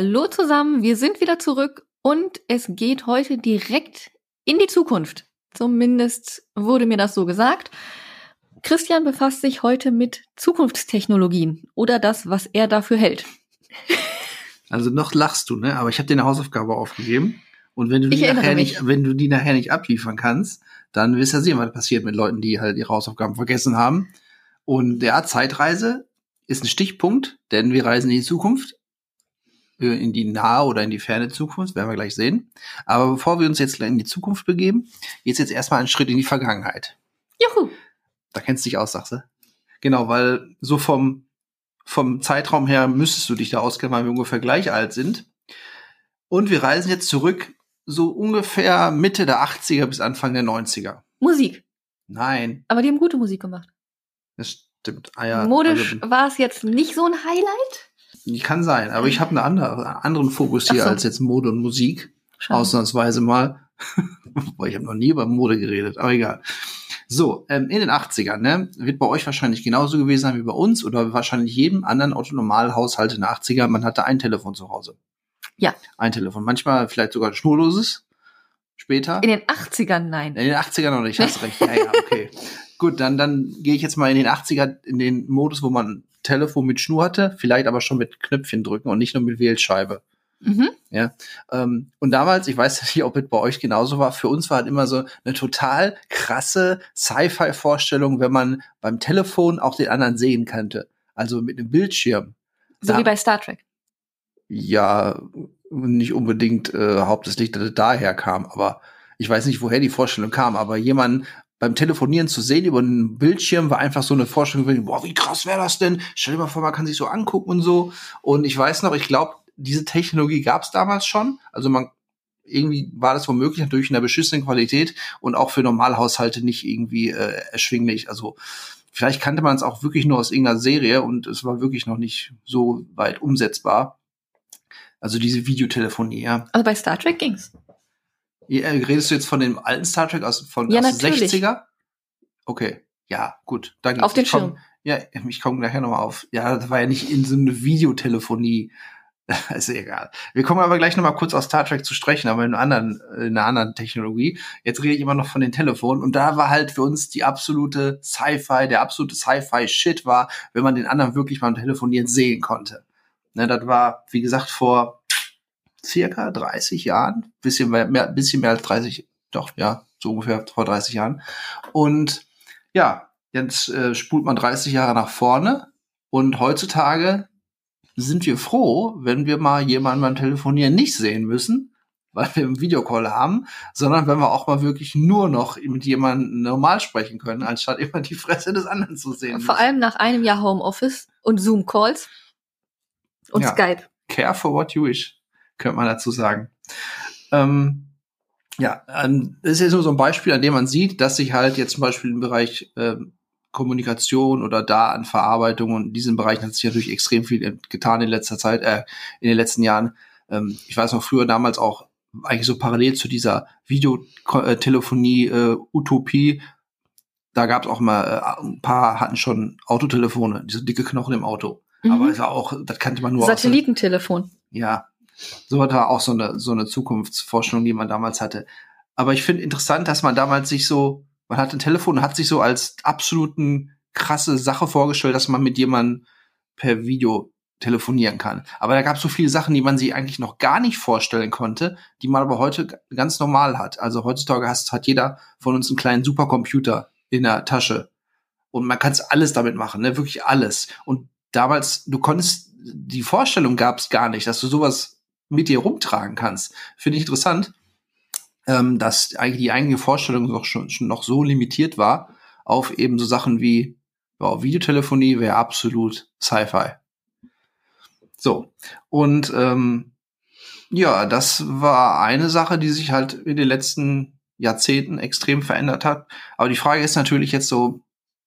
Hallo zusammen, wir sind wieder zurück und es geht heute direkt in die Zukunft. Zumindest wurde mir das so gesagt. Christian befasst sich heute mit Zukunftstechnologien oder das, was er dafür hält. Also noch lachst du, ne? Aber ich habe dir eine Hausaufgabe aufgegeben. Und wenn du, die nachher nicht, wenn du die nachher nicht abliefern kannst, dann wirst du ja sehen, was passiert mit Leuten, die halt ihre Hausaufgaben vergessen haben. Und der Zeitreise ist ein Stichpunkt, denn wir reisen in die Zukunft in die nahe oder in die ferne Zukunft, werden wir gleich sehen. Aber bevor wir uns jetzt in die Zukunft begeben, geht's jetzt erstmal einen Schritt in die Vergangenheit. Juhu! Da kennst du dich aus, sagst du? Genau, weil so vom, vom Zeitraum her müsstest du dich da auskennen, weil wir ungefähr gleich alt sind. Und wir reisen jetzt zurück so ungefähr Mitte der 80er bis Anfang der 90er. Musik. Nein. Aber die haben gute Musik gemacht. Das stimmt. Ah, ja, Modisch also, war es jetzt nicht so ein Highlight? Kann sein, aber ich habe einen andere, anderen Fokus hier so. als jetzt Mode und Musik. Schade. Ausnahmsweise mal. ich habe noch nie über Mode geredet, aber egal. So, ähm, in den 80ern, ne, wird bei euch wahrscheinlich genauso gewesen sein wie bei uns oder wahrscheinlich jedem anderen Autonormalhaushalt in den 80er. Man hatte ein Telefon zu Hause. Ja. Ein Telefon. Manchmal vielleicht sogar ein schnurloses. Später. In den 80ern, nein. In den 80ern noch nicht, hast recht. Ja, ja, okay. Gut, dann, dann gehe ich jetzt mal in den 80er in den Modus, wo man Telefon mit Schnur hatte, vielleicht aber schon mit Knöpfchen drücken und nicht nur mit Wählscheibe. Mhm. Ja. Ähm, und damals, ich weiß nicht, ob es bei euch genauso war, für uns war halt immer so eine total krasse Sci-Fi-Vorstellung, wenn man beim Telefon auch den anderen sehen könnte. Also mit einem Bildschirm. So da, wie bei Star Trek. Ja, nicht unbedingt äh, hauptsächlich, dass es daher kam, aber ich weiß nicht, woher die Vorstellung kam, aber jemanden beim Telefonieren zu sehen über einen Bildschirm war einfach so eine Vorstellung, boah, wie krass wäre das denn? Stell dir mal vor, man kann sich so angucken und so. Und ich weiß noch, ich glaube, diese Technologie gab es damals schon. Also man irgendwie war das womöglich natürlich in der beschissenen Qualität und auch für Normalhaushalte nicht irgendwie äh, erschwinglich. Also vielleicht kannte man es auch wirklich nur aus irgendeiner Serie und es war wirklich noch nicht so weit umsetzbar. Also diese Videotelefonie, ja. Also bei Star Trek ging's. Ja, redest du jetzt von dem alten Star Trek aus, von ja, aus den 60er? Okay, ja, gut. Dann auf den ich Schirm. ja, ich komme nachher nochmal auf. Ja, das war ja nicht in so eine Videotelefonie. ist egal. Wir kommen aber gleich nochmal kurz aus Star Trek zu sprechen, aber in, einer anderen, in einer anderen Technologie. Jetzt rede ich immer noch von den Telefonen und da war halt für uns die absolute Sci-Fi, der absolute Sci-Fi-Shit war, wenn man den anderen wirklich beim Telefonieren sehen konnte. Ne, das war, wie gesagt, vor circa 30 Jahren, bisschen mehr, bisschen mehr als 30, doch, ja, so ungefähr vor 30 Jahren. Und ja, jetzt äh, spult man 30 Jahre nach vorne und heutzutage sind wir froh, wenn wir mal jemanden beim Telefonieren nicht sehen müssen, weil wir einen Videocall haben, sondern wenn wir auch mal wirklich nur noch mit jemandem normal sprechen können, anstatt immer die Fresse des anderen zu sehen. Vor allem nach einem Jahr Homeoffice und Zoom-Calls und ja. Skype. Care for what you wish könnte man dazu sagen. Ähm, ja, ähm, das ist jetzt nur so ein Beispiel, an dem man sieht, dass sich halt jetzt zum Beispiel im Bereich ähm, Kommunikation oder Datenverarbeitung und in diesen Bereichen hat sich natürlich extrem viel getan in letzter Zeit, äh, in den letzten Jahren. Ähm, ich weiß noch früher damals auch eigentlich so parallel zu dieser Videotelefonie äh. Da gab es auch mal äh, ein paar hatten schon Autotelefone, diese dicke Knochen im Auto. Mhm. Aber es war auch, das kannte man nur Satellitentelefon. ja, so war auch so eine, so eine Zukunftsforschung, die man damals hatte. Aber ich finde interessant, dass man damals sich so, man hat ein Telefon und hat sich so als absoluten krasse Sache vorgestellt, dass man mit jemandem per Video telefonieren kann. Aber da gab es so viele Sachen, die man sich eigentlich noch gar nicht vorstellen konnte, die man aber heute ganz normal hat. Also heutzutage hast, hat jeder von uns einen kleinen Supercomputer in der Tasche. Und man kann alles damit machen, ne? wirklich alles. Und damals, du konntest, die Vorstellung gab es gar nicht, dass du sowas mit dir rumtragen kannst. Finde ich interessant, ähm, dass eigentlich die eigene Vorstellung noch schon, schon noch so limitiert war auf eben so Sachen wie wow, Videotelefonie wäre absolut Sci-Fi. So und ähm, ja, das war eine Sache, die sich halt in den letzten Jahrzehnten extrem verändert hat. Aber die Frage ist natürlich jetzt so,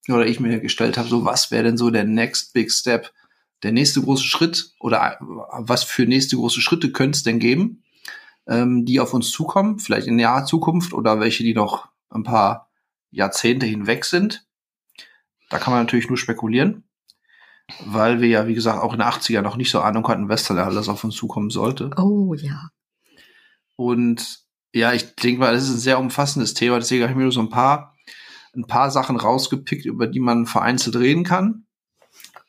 oder ich mir gestellt habe, so was wäre denn so der next big step? Der nächste große Schritt oder was für nächste große Schritte könnte es denn geben, ähm, die auf uns zukommen, vielleicht in naher Zukunft oder welche, die noch ein paar Jahrzehnte hinweg sind. Da kann man natürlich nur spekulieren. weil wir ja, wie gesagt, auch in den 80er noch nicht so Ahnung hatten, was da alles auf uns zukommen sollte. Oh ja. Und ja, ich denke mal, das ist ein sehr umfassendes Thema, deswegen habe ich mir nur so ein paar, ein paar Sachen rausgepickt, über die man vereinzelt reden kann.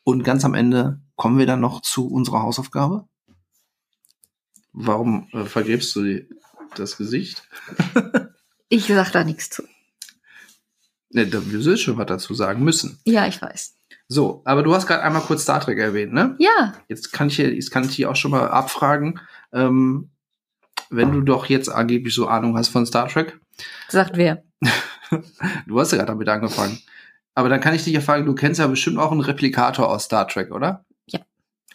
Und ganz am Ende kommen wir dann noch zu unserer Hausaufgabe. Warum äh, vergräbst du das Gesicht? Ich sag da nichts zu. Ne, da wir schon was dazu sagen müssen. Ja, ich weiß. So, aber du hast gerade einmal kurz Star Trek erwähnt, ne? Ja, Jetzt kann ich, hier- jetzt kann ich dich auch schon mal abfragen, ähm, wenn du doch jetzt angeblich so Ahnung hast von Star Trek. sagt wer. Du hast ja gerade damit angefangen. Aber dann kann ich dich ja fragen, du kennst ja bestimmt auch einen Replikator aus Star Trek, oder? Ja.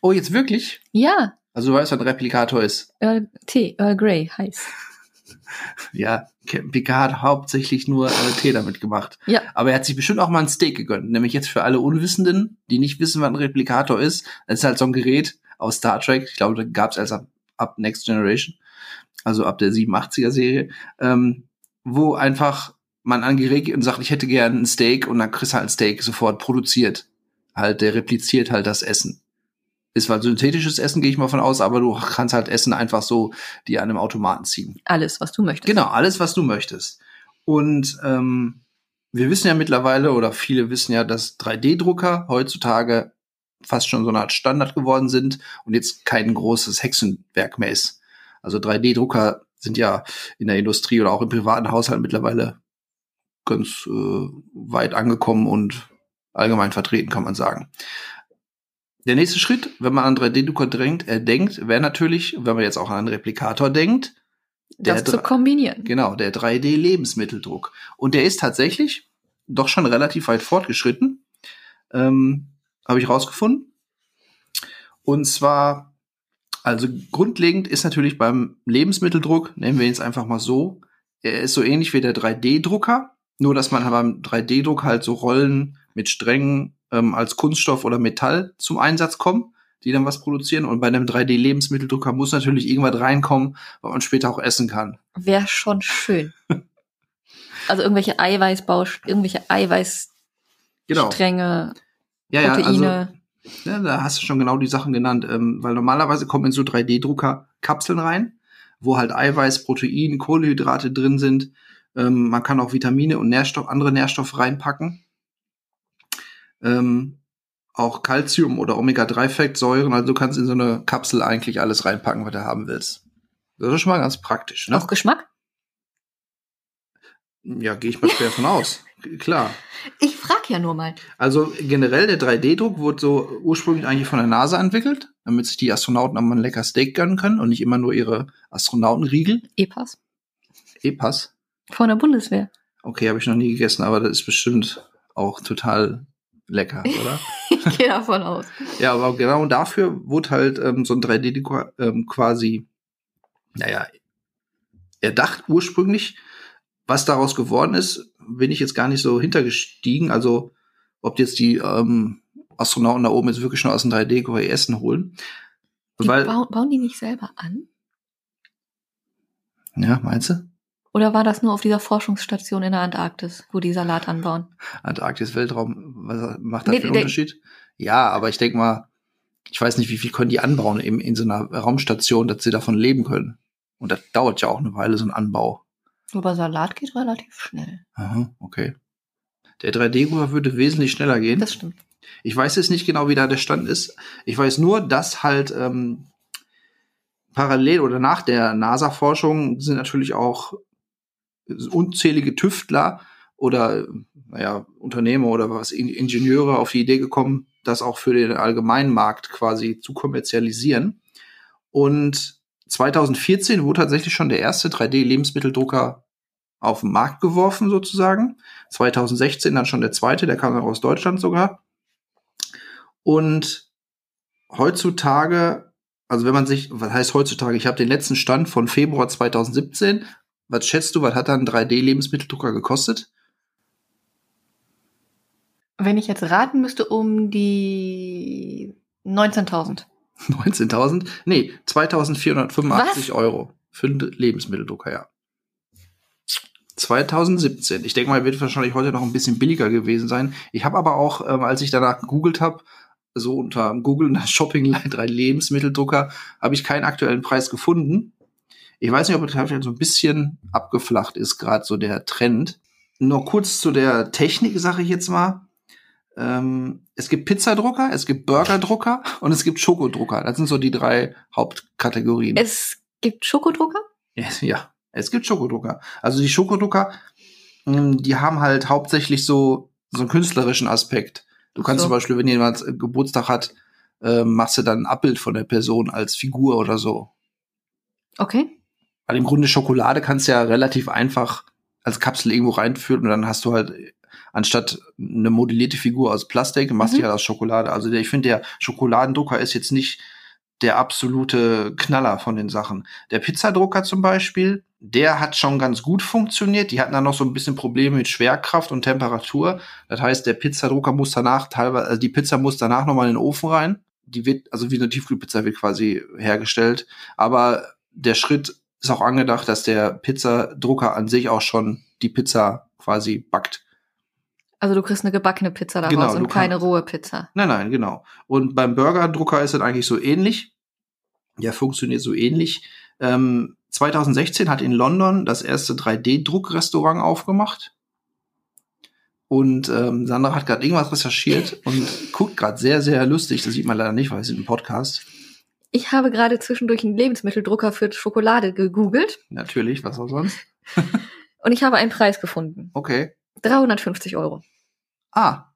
Oh, jetzt wirklich? Ja, Also du weißt, was ein Replikator ist. Earl, Tee, Earl Grey heiß. Ja, Picard hat hauptsächlich nur äh, Tee damit gemacht. Ja. Aber er hat sich bestimmt auch mal ein Steak gegönnt. Nämlich jetzt für alle Unwissenden, die nicht wissen, was ein Replikator ist. Das ist halt so ein Gerät aus Star Trek. Ich glaube, da gab es erst ab, ab Next Generation. Also ab der 87er Serie. Ähm, wo einfach man an Gerät geht und sagt, ich hätte gern ein Steak und dann kriegst du halt ein Steak sofort produziert. Halt, der repliziert halt das Essen. Ist zwar synthetisches Essen, gehe ich mal von aus, aber du kannst halt Essen einfach so die an einem Automaten ziehen. Alles, was du möchtest. Genau, alles, was du möchtest. Und ähm, wir wissen ja mittlerweile, oder viele wissen ja, dass 3D-Drucker heutzutage fast schon so eine Art Standard geworden sind und jetzt kein großes Hexenwerk mehr ist. Also 3D-Drucker sind ja in der Industrie oder auch im privaten Haushalt mittlerweile ganz äh, weit angekommen und allgemein vertreten, kann man sagen. Der nächste Schritt, wenn man an 3D-Drucker denkt, äh, denkt, wäre natürlich, wenn man jetzt auch an einen Replikator denkt, das der zu kombinieren. Genau, der 3D-Lebensmitteldruck. Und der ist tatsächlich doch schon relativ weit fortgeschritten. Ähm, Habe ich rausgefunden. Und zwar, also grundlegend ist natürlich beim Lebensmitteldruck, nennen wir ihn jetzt einfach mal so, er ist so ähnlich wie der 3D-Drucker, nur dass man beim 3D-Druck halt so Rollen mit Strängen ähm, als Kunststoff oder Metall zum Einsatz kommen, die dann was produzieren. Und bei einem 3D-Lebensmitteldrucker muss natürlich irgendwas reinkommen, was man später auch essen kann. Wäre schon schön. also irgendwelche Eiweißbausch, irgendwelche Eiweißstränge, Genau. Ja, ja, also, Proteine. ja, da hast du schon genau die Sachen genannt, ähm, weil normalerweise kommen in so 3D-Drucker Kapseln rein, wo halt Eiweiß, Protein, Kohlenhydrate drin sind. Ähm, man kann auch Vitamine und Nährstoff, andere Nährstoffe reinpacken. Ähm, auch Calcium oder Omega-3-Fettsäuren. Also du kannst in so eine Kapsel eigentlich alles reinpacken, was du haben willst. Das ist schon mal ganz praktisch. Ne? Auch Geschmack? Ja, gehe ich mal schwer von aus. Klar. Ich frag ja nur mal. Also generell der 3D-Druck wurde so ursprünglich eigentlich von der NASA entwickelt, damit sich die Astronauten auch mal ein lecker Steak gönnen können und nicht immer nur ihre Astronautenriegel. E-Pass. E-Pass. Von der Bundeswehr. Okay, habe ich noch nie gegessen, aber das ist bestimmt auch total lecker, oder? Ich gehe davon aus. ja, aber genau dafür wurde halt ähm, so ein 3D-Drucker ähm, quasi, naja, erdacht ursprünglich. Was daraus geworden ist, bin ich jetzt gar nicht so hintergestiegen. Also, ob jetzt die ähm, Astronauten da oben jetzt wirklich schon aus dem 3D-Drucker ihr Essen holen. Die Weil, bauen, bauen die nicht selber an? ja, meinst du? Oder war das nur auf dieser Forschungsstation in der Antarktis, wo die Salat anbauen? Antarktis Weltraum, was macht das Nee, für einen Unterschied? Ja, aber ich denke mal, ich weiß nicht, wie viel können die anbauen in, in so einer Raumstation, dass sie davon leben können. Und das dauert ja auch eine Weile, so ein Anbau. Aber Salat geht relativ schnell. Aha, okay. Der 3D-Drucker würde wesentlich schneller gehen. Das stimmt. Ich weiß jetzt nicht genau, wie da der Stand ist. Ich weiß nur, dass halt ähm, parallel oder nach der NASA-Forschung sind natürlich auch unzählige Tüftler oder naja, Unternehmer oder was, In- Ingenieure auf die Idee gekommen, das auch für den allgemeinen Markt quasi zu kommerzialisieren. Und 2014 wurde tatsächlich schon der erste 3D-Lebensmitteldrucker auf den Markt geworfen, sozusagen. 2016 dann schon der zweite, der kam dann aus Deutschland sogar. Und heutzutage, also wenn man sich, was heißt heutzutage, ich habe den letzten Stand von Februar 2017. Was schätzt du, was hat dann ein 3D-Lebensmitteldrucker gekostet? Wenn ich jetzt raten müsste, um die 19.000. 19.000? Nee, 2.485 Was? Euro für einen Lebensmitteldrucker, ja. 2017. Ich denke mal, wird wahrscheinlich heute noch ein bisschen billiger gewesen sein. Ich habe aber auch, ähm, als ich danach gegoogelt habe, so unter Google nach Shopping 3 Lebensmitteldrucker habe ich keinen aktuellen Preis gefunden. Ich weiß nicht, ob es vielleicht so ein bisschen abgeflacht ist, gerade so der Trend. Nur kurz zu der Technik, sage ich jetzt mal. Ähm, es gibt Pizzadrucker, es gibt Burgerdrucker und es gibt Schokodrucker. Das sind so die drei Hauptkategorien. Es gibt Schokodrucker? Ja, es gibt Schokodrucker. Also die Schokodrucker, ähm, die haben halt hauptsächlich so, so einen künstlerischen Aspekt. Du kannst so. zum Beispiel, wenn jemand Geburtstag hat, äh, machst du dann ein Abbild von der Person als Figur oder so. Okay. Weil im Grunde Schokolade kannst du ja relativ einfach als Kapsel irgendwo reinführen und dann hast du halt anstatt eine modellierte Figur aus Plastik, machst du mhm. halt aus Schokolade. Also der, ich finde, der Schokoladendrucker ist jetzt nicht der absolute Knaller von den Sachen. Der Pizzadrucker zum Beispiel, der hat schon ganz gut funktioniert. Die hatten dann noch so ein bisschen Probleme mit Schwerkraft und Temperatur. Das heißt, der Pizzadrucker muss danach teilweise, also die Pizza muss danach nochmal in den Ofen rein. Die wird, also wie eine Tiefkühlpizza wird quasi hergestellt. Aber der Schritt ist auch angedacht, dass der Pizzadrucker an sich auch schon die Pizza quasi backt. Also du kriegst eine gebackene Pizza daraus genau, und keine rohe Pizza. Nein, nein, genau. Und beim Burgerdrucker ist es eigentlich so ähnlich. Der funktioniert so ähnlich. Ähm, 2016 hat in London das erste 3D-Druckrestaurant aufgemacht. Und ähm, Sandra hat gerade irgendwas recherchiert und guckt gerade sehr, sehr lustig. Das sieht man leider nicht, weil es ist ein Podcast. Ich habe gerade zwischendurch einen Lebensmitteldrucker für Schokolade gegoogelt. Natürlich, was auch sonst. und ich habe einen Preis gefunden. Okay. 350 Euro. Ah.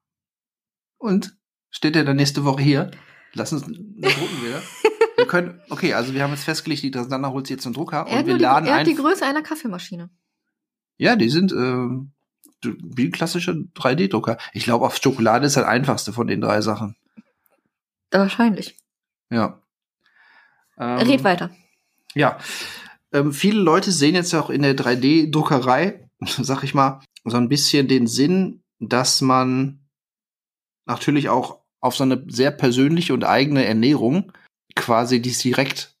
Und? Steht der dann nächste Woche hier? Lass uns drucken wir. wir können, okay, also wir haben jetzt festgelegt, die Sandra holt sich jetzt einen Drucker er und wir die, laden Er hat die Größe einer Kaffeemaschine. Ja, die sind äh, wie klassische 3D-Drucker. Ich glaube, auf Schokolade ist das einfachste von den drei Sachen. Wahrscheinlich. Ja. Ähm, Red weiter. Ja. Ähm, viele Leute sehen jetzt auch in der 3D-Druckerei, sag ich mal, so ein bisschen den Sinn, dass man natürlich auch auf so eine sehr persönliche und eigene Ernährung quasi dies direkt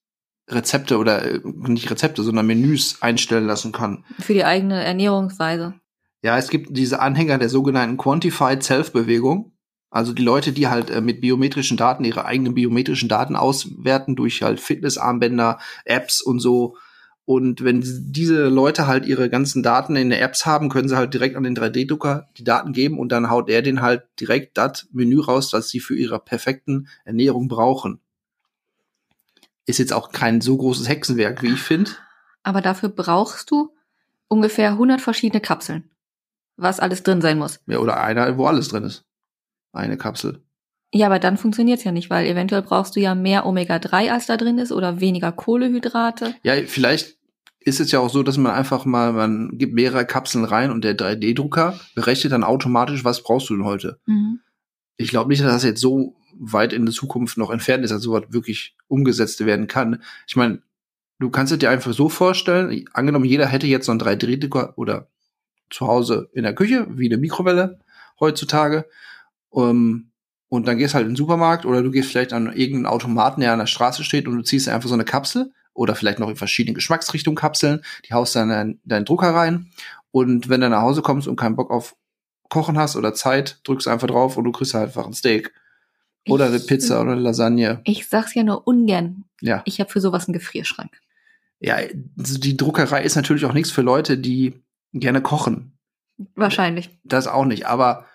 Rezepte oder äh, nicht Rezepte, sondern Menüs einstellen lassen kann. Für die eigene Ernährungsweise. Ja, es gibt diese Anhänger der sogenannten Quantified Self-Bewegung. Also die Leute, die halt äh, mit biometrischen Daten ihre eigenen biometrischen Daten auswerten durch halt Fitnessarmbänder, Apps und so. Und wenn diese Leute halt ihre ganzen Daten in den Apps haben, können sie halt direkt an den 3D-Drucker die Daten geben und dann haut er den halt direkt das Menü raus, was sie für ihre perfekten Ernährung brauchen. Ist jetzt auch kein so großes Hexenwerk, wie ich finde. Aber dafür brauchst du ungefähr 100 verschiedene Kapseln, was alles drin sein muss. Ja, oder einer, wo alles drin ist eine Kapsel. Ja, aber dann funktioniert's ja nicht, weil eventuell brauchst du ja mehr Omega-3, als da drin ist, oder weniger Kohlehydrate. Ja, vielleicht ist es ja auch so, dass man einfach mal, man gibt mehrere Kapseln rein und der 3D-Drucker berechnet dann automatisch, was brauchst du denn heute. Mhm. Ich glaube nicht, dass das jetzt so weit in der Zukunft noch entfernt ist, dass sowas wirklich umgesetzt werden kann. Ich meine, du kannst es dir einfach so vorstellen, angenommen, jeder hätte jetzt so einen 3D-Drucker oder zu Hause in der Küche, wie eine Mikrowelle heutzutage. Um, ähm, und dann gehst halt in den Supermarkt oder du gehst vielleicht an irgendeinen Automaten, der an der Straße steht und du ziehst einfach so eine Kapsel oder vielleicht noch in verschiedenen Geschmacksrichtungen Kapseln, die haust dann in deinen, deinen Drucker rein und wenn du nach Hause kommst und keinen Bock auf Kochen hast oder Zeit, drückst einfach drauf und du kriegst halt einfach ein Steak. Oder eine Pizza oder eine Lasagne. Ich sag's ja nur ungern. Ja. Ich habe für sowas einen Gefrierschrank. Ja, die Druckerei ist natürlich auch nichts für Leute, die gerne kochen. Wahrscheinlich. Das auch nicht, aber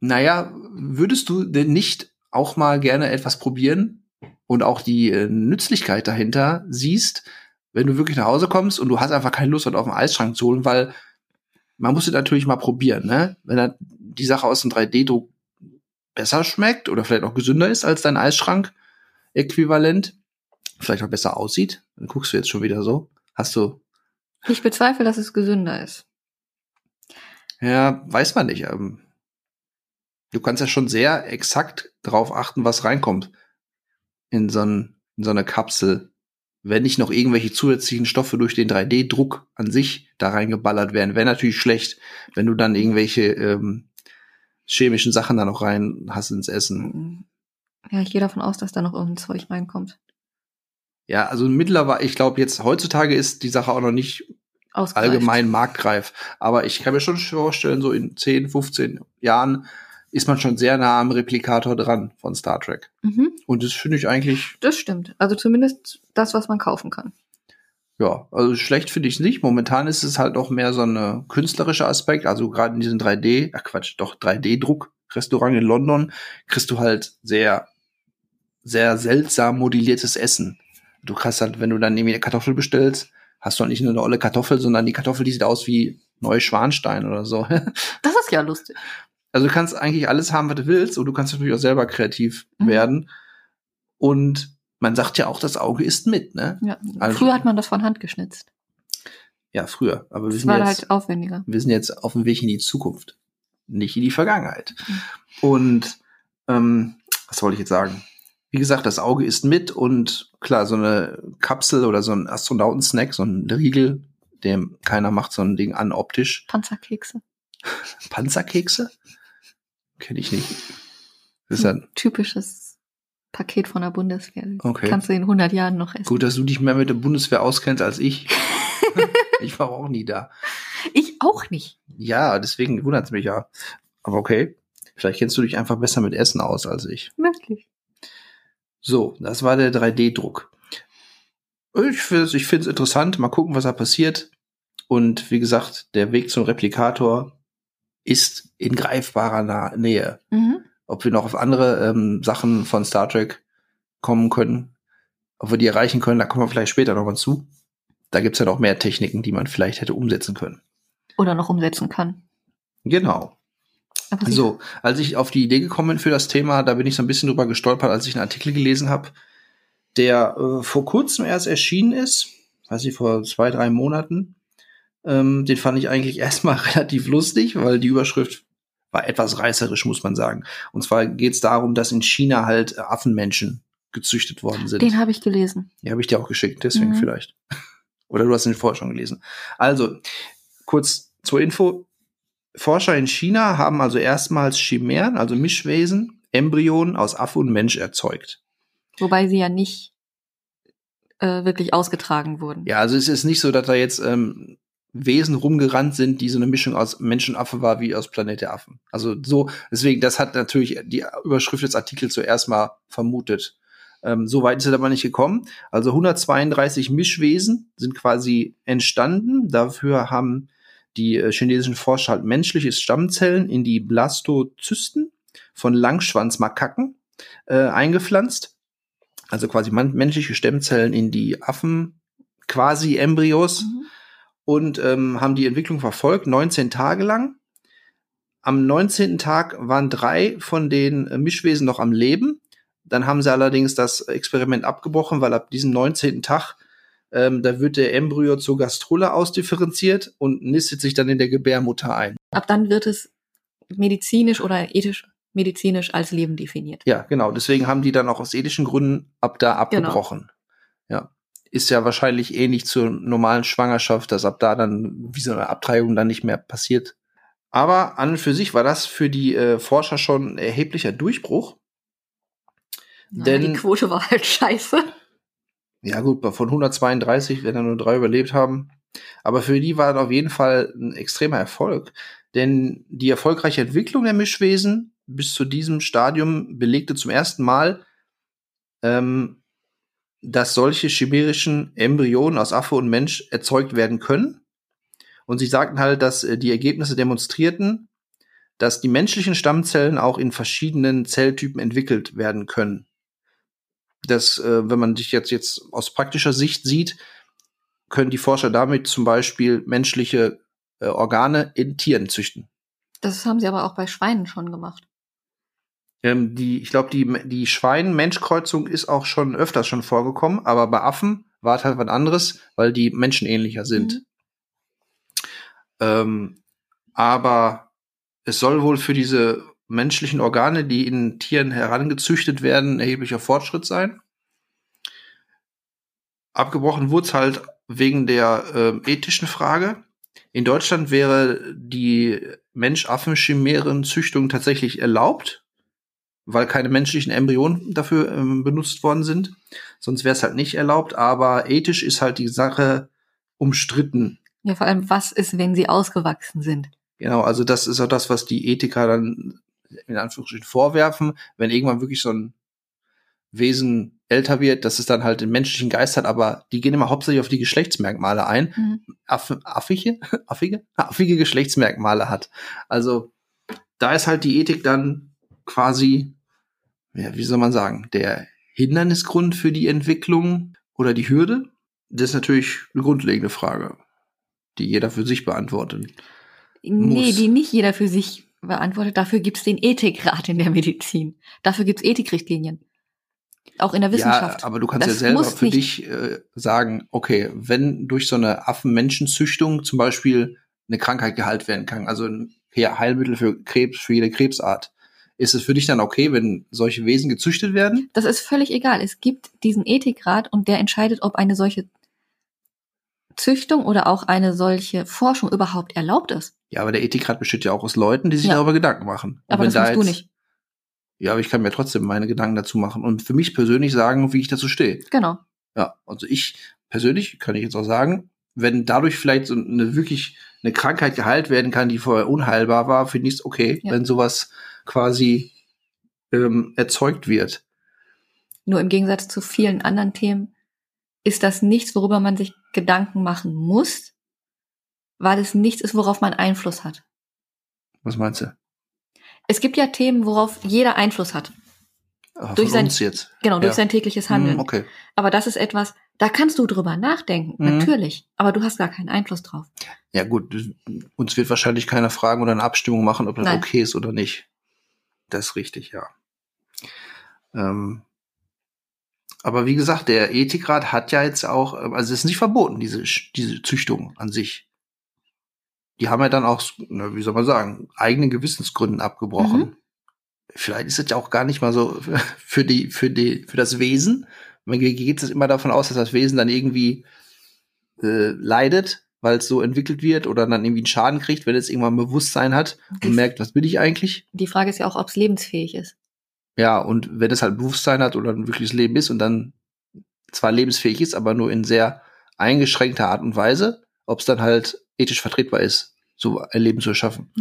naja, würdest du denn nicht auch mal gerne etwas probieren und auch die äh, Nützlichkeit dahinter siehst, wenn du wirklich nach Hause kommst und du hast einfach keine Lust, auf den Eisschrank zu holen, weil man muss es natürlich mal probieren, ne? Wenn dann die Sache aus dem 3D-Druck besser schmeckt oder vielleicht auch gesünder ist als dein Eisschrank-Äquivalent, vielleicht auch besser aussieht, dann guckst du jetzt schon wieder so. Hast du. Ich bezweifle, dass es gesünder ist. Ja, weiß man nicht. Ähm, du kannst ja schon sehr exakt darauf achten, was reinkommt in so, ein, in so eine Kapsel. Wenn nicht noch irgendwelche zusätzlichen Stoffe durch den 3D-Druck an sich da reingeballert werden, wäre natürlich schlecht, wenn du dann irgendwelche ähm, chemischen Sachen da noch rein hast ins Essen. Ja, ich gehe davon aus, dass da noch irgendein Zeug reinkommt. Ja, also mittlerweile, ich glaube jetzt heutzutage ist die Sache auch noch nicht allgemein marktreif. Aber ich kann mir schon vorstellen, so in 10, 15 Jahren ist man schon sehr nah am Replikator dran von Star Trek. Mhm. Und das finde ich eigentlich, Das stimmt. Also zumindest das, was man kaufen kann. ja, also schlecht finde ich es nicht. Momentan ist es halt auch mehr so ein künstlerischer Aspekt. Also gerade in diesem 3D, ach Quatsch, doch 3D-Druck-Restaurant in London kriegst du halt sehr, sehr seltsam modelliertes Essen. Du kannst halt, wenn du dann irgendwie eine Kartoffel bestellst, hast du halt nicht nur eine olle Kartoffel, sondern die Kartoffel, die sieht aus wie Neuschwanstein oder so. Das ist ja lustig. Also du kannst eigentlich alles haben, was du willst, und du kannst natürlich auch selber kreativ Mhm. werden. Und man sagt ja auch, das Auge ist mit, ne? Ja. Also- Früher hat man das von Hand geschnitzt. Ja, früher. Aber wir Das sind war jetzt, halt aufwendiger. wir sind jetzt auf dem Weg in die Zukunft, nicht in die Vergangenheit. Mhm. Und ähm, was wollte ich jetzt sagen? Wie gesagt, das Auge ist mit und klar, so eine Kapsel oder so ein Astronautensnack, so ein Riegel, dem keiner macht so ein Ding an optisch. Panzerkekse. Panzerkekse? Kenne ich nicht. Das ist ja Typisches Paket von der Bundeswehr. Okay. Kannst du in 100 Jahren noch essen. gut, dass du dich mehr mit der Bundeswehr auskennst als ich. ich war auch nie da. Ich auch nicht. Ja, deswegen wundert es mich ja. Aber okay. Vielleicht kennst du dich einfach besser mit Essen aus als ich. Möglich. So, das war der 3D-Druck. Ich finde es ich find's interessant. Mal gucken, was da passiert. Und wie gesagt, der Weg zum Replikator ist in greifbarer Na Nähe. Mhm. Ob wir noch auf andere ähm, Sachen von Star Trek kommen können, ob wir die erreichen können, da kommen wir vielleicht später nochmal zu. Da gibt's ja noch mehr Techniken, die man vielleicht hätte umsetzen können. Oder noch umsetzen kann. Genau. Aber So, als ich auf die Idee gekommen bin für das Thema, da bin ich so ein bisschen drüber gestolpert, als ich einen Artikel gelesen habe, der äh, vor kurzem erst erschienen ist, weiß ich, vor zwei, drei Monaten. Ähm, den fand ich eigentlich erstmal relativ lustig, weil die Überschrift war etwas reißerisch, muss man sagen. Und zwar geht es darum, dass in China halt äh, Affenmenschen gezüchtet worden sind. Den habe ich gelesen. Ja, habe ich dir auch geschickt, deswegen Mhm. vielleicht. Oder du hast ihn vorher schon gelesen. Also, kurz zur Info. Forscher in China haben also erstmals Chimären, also Mischwesen, Embryonen aus Affe und Mensch erzeugt. Wobei sie ja nicht äh, wirklich ausgetragen wurden. Ja, also es ist nicht so, dass da jetzt ähm, Wesen rumgerannt sind, die so eine Mischung aus Mensch und Affe war wie aus Planet der Affen. Also so, deswegen, das hat natürlich die Überschrift des Artikels zuerst mal vermutet. Ähm, so weit ist es aber nicht gekommen. Also 132 Mischwesen sind quasi entstanden. Dafür haben die äh, chinesischen Forscher halt menschliche Stammzellen in die Blastozysten von Langschwanzmakaken äh, eingepflanzt. Also quasi menschliche Stammzellen in die Affen quasi Embryos Mhm. Und ähm, haben die Entwicklung verfolgt, 19 Tage lang. Am 19. Tag waren drei von den äh, Mischwesen noch am Leben. Dann haben sie allerdings das Experiment abgebrochen, weil ab diesem 19. Tag ähm, da wird der Embryo zur Gastrulle ausdifferenziert und nistet sich dann in der Gebärmutter ein. Ab dann wird es medizinisch oder ethisch medizinisch als Leben definiert. Ja, genau. Deswegen haben die dann auch aus ethischen Gründen ab da Genau. abgebrochen. Ja. Ist ja wahrscheinlich ähnlich zur normalen Schwangerschaft, dass ab da dann wie so eine Abtreibung dann nicht mehr passiert. Aber an und für sich war das für die äh, Forscher schon ein erheblicher Durchbruch. Na, Denn- die Quote war halt scheiße. Ja gut, von 132 werden dann nur drei überlebt haben. Aber für die war das auf jeden Fall ein extremer Erfolg. Denn die erfolgreiche Entwicklung der Mischwesen bis zu diesem Stadium belegte zum ersten Mal, ähm, dass solche chimärischen Embryonen aus Affe und Mensch erzeugt werden können. Und sie sagten halt, dass äh, die Ergebnisse demonstrierten, dass die menschlichen Stammzellen auch in verschiedenen Zelltypen entwickelt werden können dass, äh, wenn man sich jetzt, jetzt aus praktischer Sicht sieht, können die Forscher damit zum Beispiel menschliche äh, Organe in Tieren züchten. Das haben sie aber auch bei Schweinen schon gemacht. Ähm, die, ich glaube, die, die Schwein-Mensch-Kreuzung ist auch schon öfters schon vorgekommen, aber bei Affen war es halt was anderes, weil die menschenähnlicher sind. Mhm. Ähm, aber es soll wohl für diese menschlichen Organe, die in Tieren herangezüchtet werden, ein erheblicher Fortschritt sein. Abgebrochen wurde es halt wegen der äh, ethischen Frage. In Deutschland wäre die Mensch-Affen-Chimären-Züchtung tatsächlich erlaubt, weil keine menschlichen Embryonen dafür ähm, benutzt worden sind. Sonst wäre es halt nicht erlaubt, aber ethisch ist halt die Sache umstritten. Ja, vor allem, was ist, wenn sie ausgewachsen sind? Genau, also das ist auch das, was die Ethiker dann in Anführungsstrichen vorwerfen, wenn irgendwann wirklich so ein Wesen älter wird, dass es dann halt den menschlichen Geist hat, aber die gehen immer hauptsächlich auf die Geschlechtsmerkmale ein. Mhm. Aff affige, affige, affige Geschlechtsmerkmale hat. Also da ist halt die Ethik dann quasi, ja, wie soll man sagen, der Hindernisgrund für die Entwicklung oder die Hürde. Das ist natürlich eine grundlegende Frage, die jeder für sich beantwortet. Nee, muss. die nicht jeder für sich beantwortet. Dafür gibt's den Ethikrat in der Medizin. Dafür gibt's Ethikrichtlinien. Auch in der Wissenschaft. Ja, aber du kannst das ja selber für nicht. dich äh, sagen, okay, wenn durch so eine Affen-Menschen-Züchtung zum Beispiel eine Krankheit geheilt werden kann, also ein Heilmittel für Krebs, für jede Krebsart, ist es für dich dann okay, wenn solche Wesen gezüchtet werden? Das ist völlig egal. Es gibt diesen Ethikrat und der entscheidet, ob eine solche Züchtung oder auch eine solche Forschung überhaupt erlaubt ist. Ja, aber der Ethikrat besteht ja auch aus Leuten, die sich ja. darüber Gedanken machen. Und aber das da du nicht. Ja, aber ich kann mir trotzdem meine Gedanken dazu machen und für mich persönlich sagen, wie ich dazu stehe. Genau. Ja, also ich persönlich kann ich jetzt auch sagen, wenn dadurch vielleicht so eine wirklich eine Krankheit geheilt werden kann, die vorher unheilbar war, finde ich es okay, ja. wenn sowas quasi ähm, erzeugt wird. Nur im Gegensatz zu vielen anderen Themen ist das nichts, worüber man sich Gedanken machen muss, weil es nichts ist, worauf man Einfluss hat. Was meinst du? Es gibt ja Themen, worauf jeder Einfluss hat. Ach, durch sein, jetzt. Genau, durch ja. sein tägliches Handeln. Mm, okay. Aber das ist etwas, da kannst du drüber nachdenken, mhm. natürlich. Aber du hast gar keinen Einfluss drauf. Ja, gut, uns wird wahrscheinlich keiner fragen oder eine Abstimmung machen, ob das Nein. okay ist oder nicht. Das ist richtig, ja. Ähm, aber wie gesagt, der Ethikrat hat ja jetzt auch, also es ist nicht verboten, diese, diese Züchtung an sich die haben ja dann auch, na, wie soll man sagen, eigenen Gewissensgründen abgebrochen. Mhm. Vielleicht ist es ja auch gar nicht mal so für die, für die, für das Wesen. Man geht es immer davon aus, dass das Wesen dann irgendwie äh, leidet, weil es so entwickelt wird oder dann irgendwie einen Schaden kriegt, wenn es irgendwann Bewusstsein hat und merkt, was bin ich eigentlich? Die Frage ist ja auch, ob es lebensfähig ist. Ja, und wenn es halt Bewusstsein hat oder ein wirkliches Leben ist und dann zwar lebensfähig ist, aber nur in sehr eingeschränkter Art und Weise, ob es dann halt ethisch vertretbar ist, so ein Leben zu erschaffen.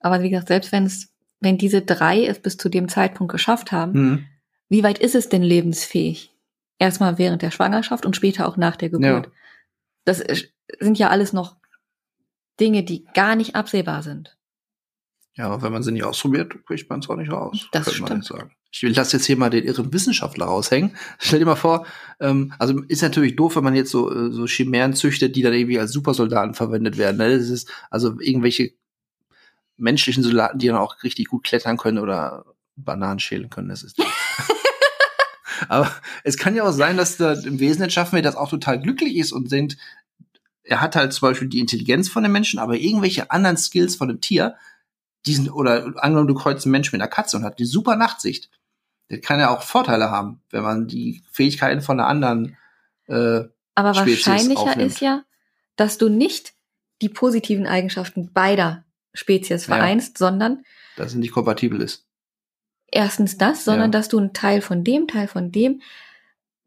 Aber wie gesagt, selbst wenn es, wenn diese drei es bis zu dem Zeitpunkt geschafft haben, mhm. wie weit ist es denn lebensfähig? Erstmal während der Schwangerschaft und später auch nach der Geburt. Ja. Das sind ja alles noch Dinge, die gar nicht absehbar sind. Ja, aber wenn man sie nicht ausprobiert, kriegt man es auch nicht raus. Das stimmt. sagen. Ich will das jetzt hier mal den irren Wissenschaftler raushängen. Stell dir mal vor, ähm, also ist natürlich doof, wenn man jetzt so, äh, so Chimären züchtet, die dann irgendwie als Supersoldaten verwendet werden. Ne? Das ist also irgendwelche menschlichen Soldaten, die dann auch richtig gut klettern können oder Bananen schälen können. Das ist Aber es kann ja auch sein, dass da im Wesen schaffen wir, das auch total glücklich ist und sind, er hat halt zum Beispiel die Intelligenz von dem Menschen, aber irgendwelche anderen Skills von dem Tier, diesen, oder angenommen, du kreuzt einen Menschen mit einer Katze und hat die super Nachtsicht der kann ja auch Vorteile haben, wenn man die Fähigkeiten von einer anderen äh, Aber Spezies wahrscheinlicher aufnimmt. ist ja, dass du nicht die positiven Eigenschaften beider Spezies vereinst, ja. sondern dass es nicht kompatibel ist. Erstens das, sondern ja. dass du einen Teil von dem, Teil von dem,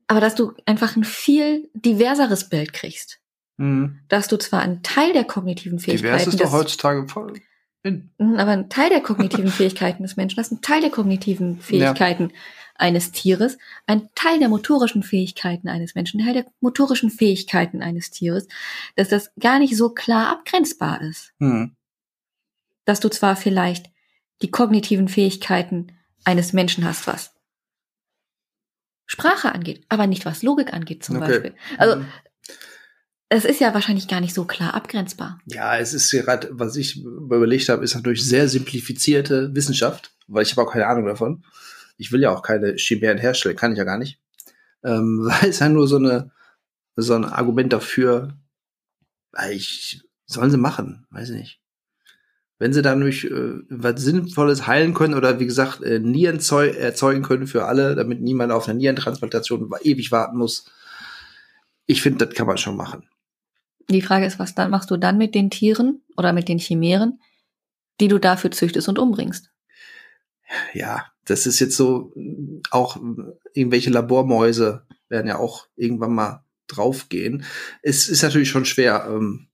aber dass du einfach ein viel diverseres Bild kriegst. Mhm. Dass du zwar einen Teil der kognitiven Fähigkeiten. Divers ist doch heutzutage voll bin. Mhm, aber ein Teil der kognitiven Fähigkeiten des Menschen, das ist ein Teil der kognitiven Fähigkeiten ja. eines Tieres, ein Teil der motorischen Fähigkeiten eines Menschen, ein Teil der motorischen Fähigkeiten eines Tieres, dass das gar nicht so klar abgrenzbar ist. Hm. Dass du zwar vielleicht die kognitiven Fähigkeiten eines Menschen hast, was Sprache angeht, aber nicht was Logik angeht zum okay. Beispiel. Also mhm. Es ist ja wahrscheinlich gar nicht so klar abgrenzbar. Ja, es ist gerade, was ich überlegt habe, ist natürlich sehr simplifizierte Wissenschaft, weil ich habe auch keine Ahnung davon. Ich will ja auch keine Chimären herstellen, kann ich ja gar nicht. Ähm, weil es ja nur so eine so ein Argument dafür, ich, sollen sie machen, weiß ich nicht. Wenn sie dadurch äh, was Sinnvolles heilen können oder wie gesagt äh, Nieren erzeugen können für alle, damit niemand auf eine Nierentransplantation ewig warten muss. Ich finde, das kann man schon machen. Die Frage ist, was dann machst du dann mit den Tieren oder mit den Chimären, die du dafür züchtest und umbringst? Ja, das ist jetzt so, auch irgendwelche Labormäuse werden ja auch irgendwann mal draufgehen. Es ist natürlich schon schwer. Ähm,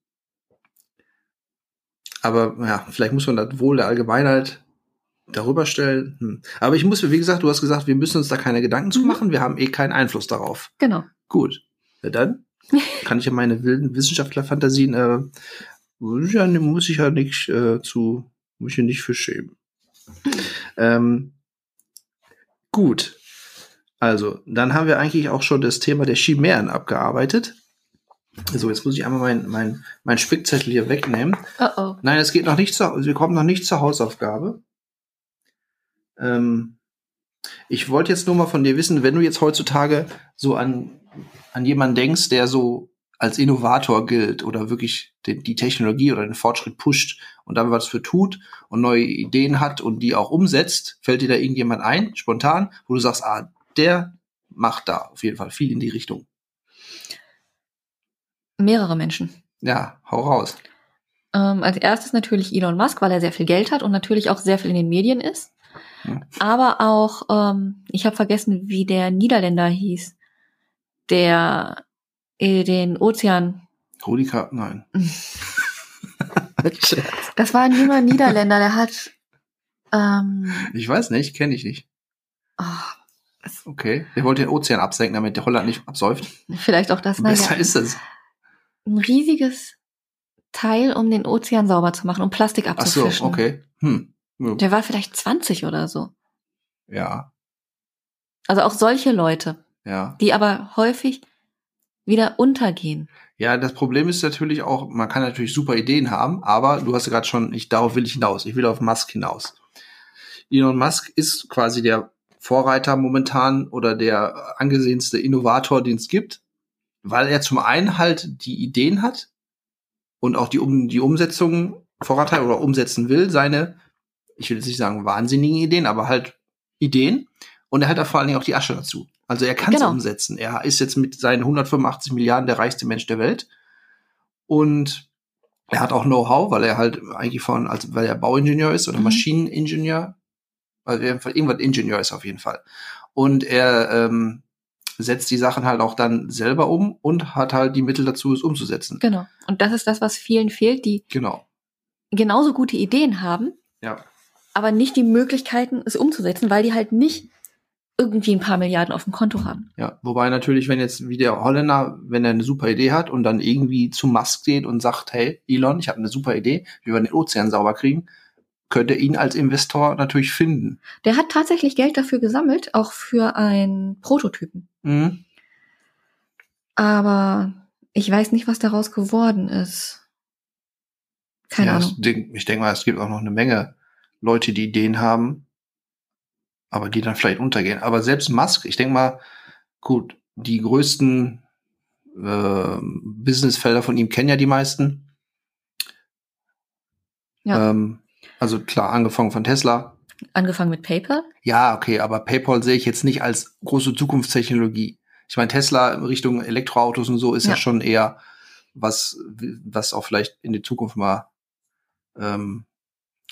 aber ja, vielleicht muss man das wohl der Allgemeinheit darüber stellen. Hm. Aber ich muss, wie gesagt, du hast gesagt, wir müssen uns da keine Gedanken zu Mhm. machen. Wir haben eh keinen Einfluss darauf. Genau. Gut. Ja, dann kann ich ja meine wilden Wissenschaftlerfantasien, äh, ja, ne, muss ich ja nicht äh, zu, muss ich ja nicht für schämen. Ähm, gut. Also, dann haben wir eigentlich auch schon das Thema der Chimären abgearbeitet. So, jetzt muss ich einmal mein, mein, mein Spickzettel hier wegnehmen. Oh oh. Nein, es geht noch nicht zur, wir kommen noch nicht zur Hausaufgabe. Ähm, ich wollte jetzt nur mal von dir wissen, wenn du jetzt heutzutage so an, an jemanden denkst, der so als Innovator gilt oder wirklich die, die Technologie oder den Fortschritt pusht und da was für tut und neue Ideen hat und die auch umsetzt, fällt dir da irgendjemand ein, spontan, wo du sagst, ah, der macht da auf jeden Fall viel in die Richtung. Mehrere Menschen. Ja, hau raus. Ähm, als erstes natürlich Elon Musk, weil er sehr viel Geld hat und natürlich auch sehr viel in den Medien ist. Aber auch, ähm, ich habe vergessen, wie der Niederländer hieß, der äh, den Ozean. Rudika, nein. Das war ein junger Niederländer, der hat. Ähm, Ich weiß nicht, kenne ich nicht. oh, Okay. Der wollte den Ozean absenken, damit der Holland nicht absäuft. vielleicht auch das. Nein, Besser ist es. ein riesiges Teil, um den Ozean sauber zu machen, um Plastik Ach so, abzufischen. okay. Hm. Der war vielleicht 20 oder so. Ja, Also auch solche Leute, ja. die aber häufig wieder untergehen. Ja, das Problem ist natürlich auch, man kann natürlich super Ideen haben, aber du hast ja gerade schon, ich, darauf will ich hinaus. Ich will auf Musk hinaus. Elon Musk ist quasi der Vorreiter momentan oder der angesehenste Innovator, den es gibt, weil er zum einen halt die Ideen hat und auch die, um, die Umsetzung vorantreibt oder umsetzen will, seine, ich will jetzt nicht sagen wahnsinnigen Ideen, aber halt Ideen. Und er hat da vor allen Dingen auch die Asche dazu. Also er kann es Genau. umsetzen. Er ist jetzt mit seinen 185 Milliarden der reichste Mensch der Welt. Und er hat auch Know-how, weil er halt eigentlich von, als weil er Bauingenieur ist oder Mhm. Maschineningenieur. Also irgendwas Ingenieur ist auf jeden Fall. Und er ähm, setzt die Sachen halt auch dann selber um und hat halt die Mittel dazu, es umzusetzen. Genau. Und das ist das, was vielen fehlt, die Genau. genauso gute Ideen haben, Ja. Aber nicht die Möglichkeiten, es umzusetzen, weil die halt nicht irgendwie ein paar Milliarden auf dem Konto haben. Ja, wobei natürlich, wenn jetzt wie der Holländer, wenn er eine super Idee hat und dann irgendwie zu Musk geht und sagt, hey, Elon, ich habe eine super Idee, wie wir den Ozean sauber kriegen, könnte ihn als Investor natürlich finden. Der hat tatsächlich Geld dafür gesammelt, auch für einen Prototypen. Mhm. Aber ich weiß nicht, was daraus geworden ist. Keine ja, Ahnung. Ich denke mal, es gibt auch noch eine Menge Leute, die Ideen haben, aber die dann vielleicht untergehen. Aber selbst Musk, ich denke mal, gut, die größten äh, Businessfelder von ihm kennen ja die meisten. Ja. Ähm, also klar, angefangen von Tesla. Angefangen mit PayPal. Ja, okay, aber PayPal sehe ich jetzt nicht als große Zukunftstechnologie. Ich meine, Tesla in Richtung Elektroautos und so ist ja, Ja. schon eher was, was auch vielleicht in die Zukunft mal ähm,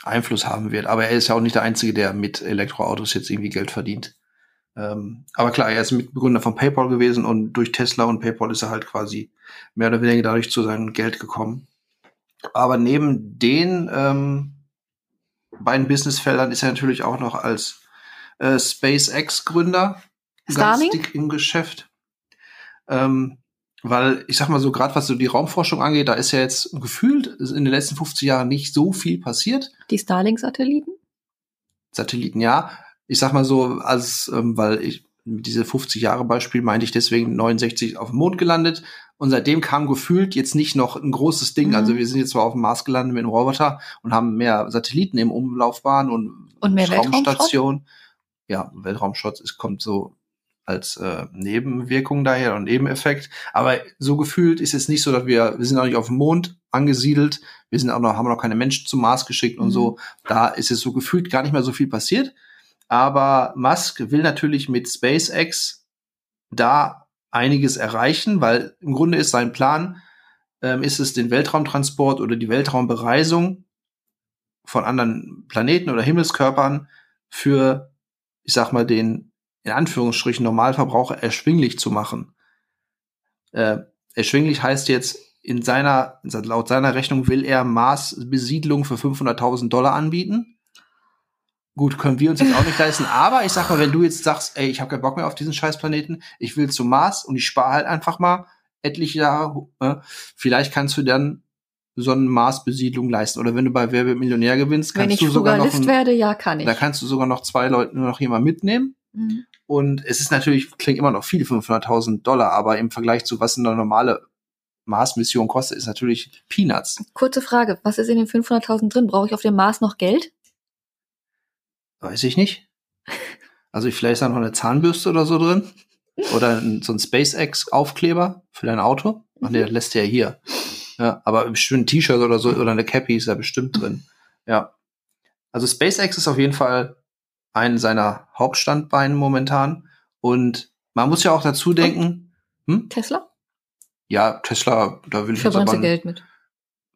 Einfluss haben wird. Aber er ist ja auch nicht der Einzige, der mit Elektroautos jetzt irgendwie Geld verdient. Ähm, aber klar, er ist Mitbegründer von PayPal gewesen und durch Tesla und PayPal ist er halt quasi mehr oder weniger dadurch zu seinem Geld gekommen. Aber neben den ähm, beiden Businessfeldern ist er natürlich auch noch als äh, SpaceX-Gründer ganz dick im Geschäft. Ähm, weil ich sag mal so, gerade was so die Raumforschung angeht, da ist ja jetzt gefühlt in den letzten 50 Jahren nicht so viel passiert. Die Starlink-Satelliten. Satelliten ja. Ich sag mal so, als, ähm, weil ich diese 50 Jahre Beispiel meinte ich deswegen 69 auf dem Mond gelandet und seitdem kam gefühlt jetzt nicht noch ein großes Ding. Mhm. Also wir sind jetzt zwar auf dem Mars gelandet mit einem Roboter und haben mehr Satelliten im Umlaufbahn und, Und mehr Raumstation. Ja, Weltraumschutz es kommt so als äh, Nebenwirkung daher und Nebeneffekt. Aber so gefühlt ist es nicht so, dass wir, wir sind auch nicht auf dem Mond angesiedelt, wir sind auch noch, haben noch keine Menschen zum Mars geschickt und Mhm. so. Da ist es so gefühlt gar nicht mehr so viel passiert. Aber Musk will natürlich mit SpaceX da einiges erreichen, weil im Grunde ist sein Plan, ähm, ist es den Weltraumtransport oder die Weltraumbereisung von anderen Planeten oder Himmelskörpern für, ich sag mal, den in Anführungsstrichen Normalverbraucher erschwinglich zu machen. Äh, erschwinglich heißt jetzt, in seiner, laut seiner Rechnung will er Mars-Besiedlung für 500.000 Dollar anbieten. Gut, können wir uns jetzt auch nicht leisten. Aber ich sag mal, wenn du jetzt sagst, ey, ich habe keinen Bock mehr auf diesen Scheißplaneten, ich will zum Mars und ich spare halt einfach mal etliche Jahre, äh, vielleicht kannst du dann so eine Marsbesiedlung leisten. Oder wenn du bei Wer wird Millionär gewinnst, kannst Wenn ich du sogar noch Frugalist ein, werde, ja, kann ich. da kannst du sogar noch zwei Leute nur noch jemand mitnehmen. Mhm. Und es ist natürlich, klingt immer noch viel, 500.000 Dollar, aber im Vergleich zu was eine normale Mars-Mission kostet, ist natürlich Peanuts. Kurze Frage, was ist in den 500.000 drin? Brauche ich auf dem Mars noch Geld? Weiß ich nicht. Also vielleicht ist da noch eine Zahnbürste oder so drin. Oder ein, so ein SpaceX-Aufkleber für dein Auto. Ach nee, das lässt du ja hier. Ja, aber bestimmt ein T-Shirt oder so oder eine Cappy ist da bestimmt drin. Ja. Also SpaceX ist auf jeden Fall ein seiner Hauptstandbeine momentan. Und man muss ja auch dazu denken, hm? Tesla? ja, Tesla, da will ich jetzt aber Geld mit.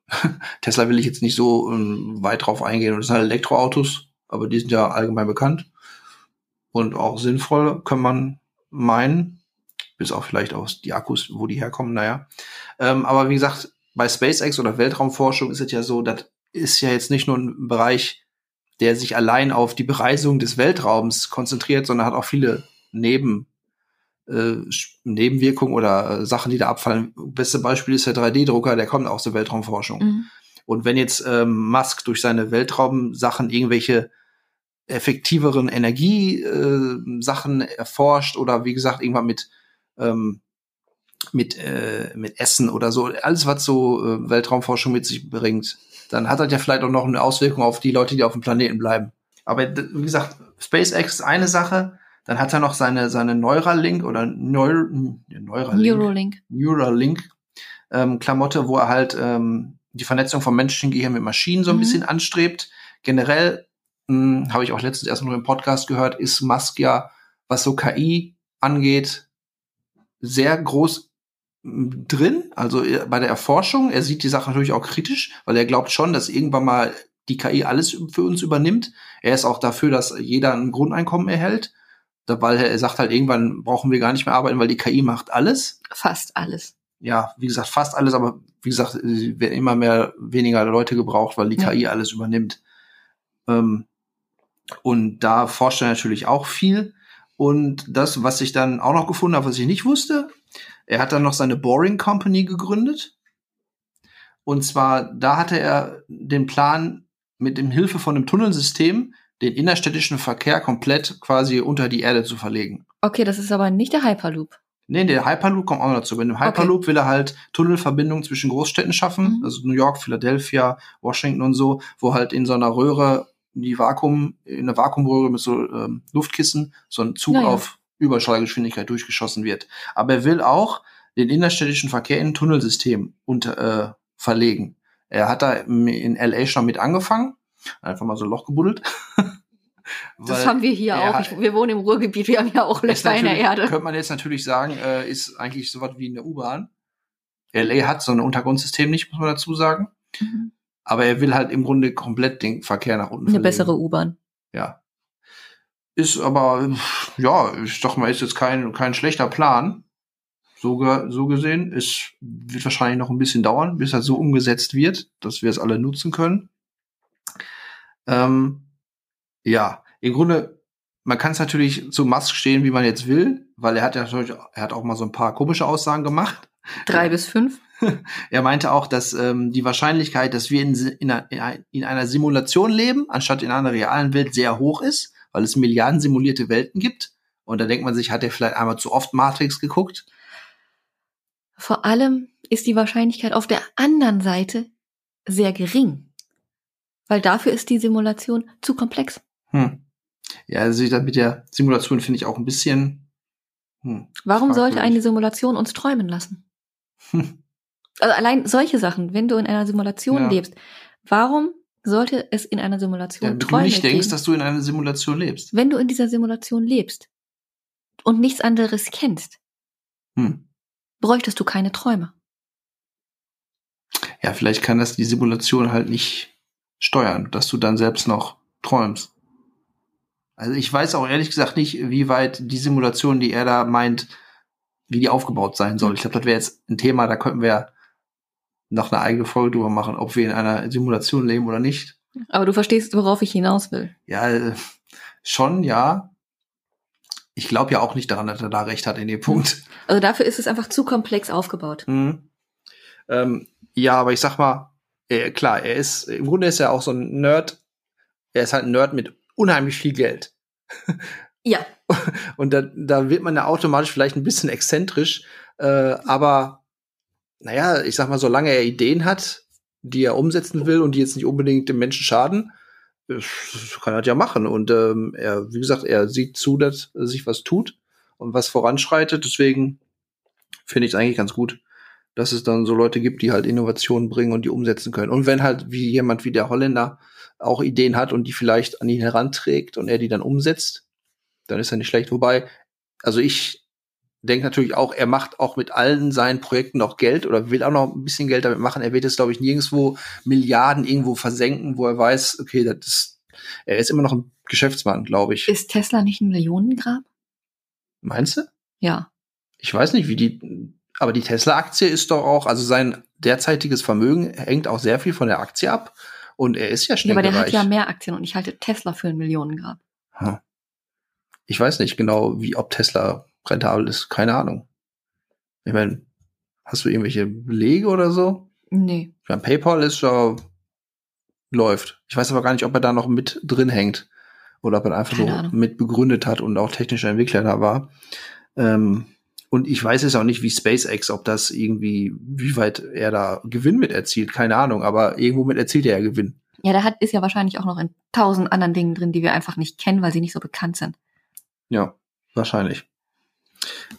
Tesla will ich jetzt nicht so ähm, weit drauf eingehen. Das sind halt Elektroautos, aber die sind ja allgemein bekannt und auch sinnvoll, kann man meinen. Bis auch vielleicht aus die Akkus, wo die herkommen, naja. Ähm, aber wie gesagt, bei SpaceX oder Weltraumforschung ist es ja so, das ist ja jetzt nicht nur ein Bereich, der sich allein auf die Bereisung des Weltraums konzentriert, sondern hat auch viele Neben, äh, Nebenwirkungen oder äh, Sachen, die da abfallen. Beste Beispiel ist der 3D-Drucker, der kommt aus der Weltraumforschung. Mhm. Und wenn jetzt ähm, Musk durch seine Weltraumsachen irgendwelche effektiveren Energiesachen äh, erforscht oder wie gesagt irgendwann mit ähm, mit äh, mit Essen oder so alles was so äh, Weltraumforschung mit sich bringt, dann hat das ja vielleicht auch noch eine Auswirkung auf die Leute, die auf dem Planeten bleiben. Aber wie gesagt, SpaceX ist eine Sache, dann hat er noch seine seine Neuralink oder Neur Neuralink, Neuralink. Neuralink ähm, Klamotte, wo er halt ähm, die Vernetzung vom menschlichen Gehirn mit Maschinen so ein Mhm. bisschen anstrebt. Generell mh, habe ich auch letztens erst noch im Podcast gehört, ist Musk ja, was so KI angeht, sehr groß drin. Also äh, bei der Erforschung, er sieht die Sache natürlich auch kritisch, weil er glaubt schon, dass irgendwann mal die KI alles für uns übernimmt. Er ist auch dafür, dass jeder ein Grundeinkommen erhält. Weil er sagt halt, irgendwann brauchen wir gar nicht mehr arbeiten, weil die KI macht alles Fast alles. ja, wie gesagt, fast alles, aber wie gesagt, es werden immer mehr weniger Leute gebraucht, weil die Ja. KI alles übernimmt. Ähm, und da forscht er natürlich auch viel. Und das, was ich dann auch noch gefunden habe, was ich nicht wusste, er hat dann noch seine Boring Company gegründet. Und zwar, da hatte er den Plan, mit dem Hilfe von einem Tunnelsystem den innerstädtischen Verkehr komplett quasi unter die Erde zu verlegen. Okay, das ist aber nicht der Hyperloop. Nee, der Hyperloop kommt auch noch dazu. Bei dem Hyperloop will er halt Tunnelverbindungen zwischen Großstädten schaffen, Mhm. also New York, Philadelphia, Washington und so, wo halt in so einer Röhre, die Vakuum, in einer Vakuumröhre mit so ähm, Luftkissen, so ein Zug Ja, ja. auf Überschallgeschwindigkeit durchgeschossen wird. Aber er will auch den innerstädtischen Verkehr in ein Tunnelsystem unter, äh, verlegen. Er hat da in LA schon mit angefangen, einfach mal so ein Loch gebuddelt. Das haben wir hier er auch. hat- Ich, wir wohnen im Ruhrgebiet, wir haben ja auch Löcher in der Erde. Könnte man jetzt natürlich sagen, äh, ist eigentlich sowas wie eine U-Bahn. LA hat so ein Untergrundsystem nicht, muss man dazu sagen. Mhm. Aber er will halt im Grunde komplett den Verkehr nach unten Eine verlegen. bessere U-Bahn. Ja. Ist aber, ja, ich sag mal, ist jetzt kein, kein schlechter Plan. So, so gesehen. Es wird wahrscheinlich noch ein bisschen dauern, bis das so umgesetzt wird, dass wir es alle nutzen können. Ähm, ja, im Grunde, man kann es natürlich zu Musk stehen, wie man jetzt will, weil er hat ja natürlich, er hat auch mal so ein paar komische Aussagen gemacht. Drei bis fünf. Er meinte auch, dass ähm, die Wahrscheinlichkeit, dass wir in, in, in einer Simulation leben, anstatt in einer realen Welt, sehr hoch ist, weil es Milliarden simulierte Welten gibt. Und da denkt man sich, hat er vielleicht einmal zu oft Matrix geguckt? Vor allem ist die Wahrscheinlichkeit auf der anderen Seite sehr gering. Weil dafür ist die Simulation zu komplex. Hm. Ja, also ich- mit der Simulation finde ich auch ein bisschen. Hm. Warum sollte eine Simulation uns träumen lassen? Hm. Also allein solche Sachen, wenn du in einer Simulation Ja. lebst, warum sollte es in einer Simulation Ja, wenn du Träume nicht denkst, geben, dass du in einer Simulation lebst. wenn du in dieser Simulation lebst und nichts anderes kennst, Hm. bräuchtest du keine Träume. Ja, vielleicht kann das die Simulation halt nicht steuern, dass du dann selbst noch träumst. Also ich weiß auch ehrlich gesagt nicht, wie weit die Simulation, die er da meint, wie die aufgebaut sein soll. Ich glaube, das wäre jetzt ein Thema, da könnten wir noch eine eigene Folge drüber machen, ob wir in einer Simulation leben oder nicht. Aber du verstehst, worauf ich hinaus will. Ja, äh, schon, ja. Ich glaube ja auch nicht daran, dass er da recht hat in dem Punkt. Also dafür ist es einfach zu komplex aufgebaut. Mhm. Ähm, ja, aber ich sag mal, äh, klar, er ist, im Grunde ist er auch so ein Nerd. Er ist halt ein Nerd mit unheimlich viel Geld. Ja. Und da, da wird man ja automatisch vielleicht ein bisschen exzentrisch, äh, aber naja, ich sag mal, solange er Ideen hat, die er umsetzen will und die jetzt nicht unbedingt dem Menschen schaden, äh, kann er das ja machen. Und ähm, er, wie gesagt, er sieht zu, dass sich was tut und was voranschreitet. Deswegen finde ich es eigentlich ganz gut, dass es dann so Leute gibt, die halt Innovationen bringen und die umsetzen können. Und wenn halt wie jemand wie der Holländer auch Ideen hat und die vielleicht an ihn heranträgt und er die dann umsetzt, dann ist er nicht schlecht. Wobei, also ich denke natürlich auch, er macht auch mit allen seinen Projekten noch Geld oder will auch noch ein bisschen Geld damit machen. Er wird es, glaube ich, nirgendwo Milliarden irgendwo versenken, wo er weiß, okay, das ist, er ist immer noch ein Geschäftsmann, glaube ich. Ist Tesla nicht ein Millionengrab? Meinst du? Ja. Ich weiß nicht, wie die, aber die Tesla-Aktie ist doch auch, also sein derzeitiges Vermögen hängt auch sehr viel von der Aktie ab. Und er ist ja Ja, schnell aber der hat ja mehr Aktien und ich halte Tesla für ein Millionengrab. Hm. Ich weiß nicht genau, wie ob Tesla rentabel ist. Keine Ahnung. Ich meine, hast du irgendwelche Belege oder so? Nee. Ich meine, PayPal ist ja läuft. Ich weiß aber gar nicht, ob er da noch mit drin hängt oder ob er einfach Keine so Ahnung. mit begründet hat und auch technischer Entwickler da war. Ähm, und ich weiß jetzt auch nicht, wie SpaceX, ob das irgendwie, wie weit er da Gewinn mit erzielt, keine Ahnung, aber irgendwo mit erzielt er ja Gewinn. Ja, der hat, ist ja wahrscheinlich auch noch in tausend anderen Dingen drin, die wir einfach nicht kennen, weil sie nicht so bekannt sind. Ja, wahrscheinlich.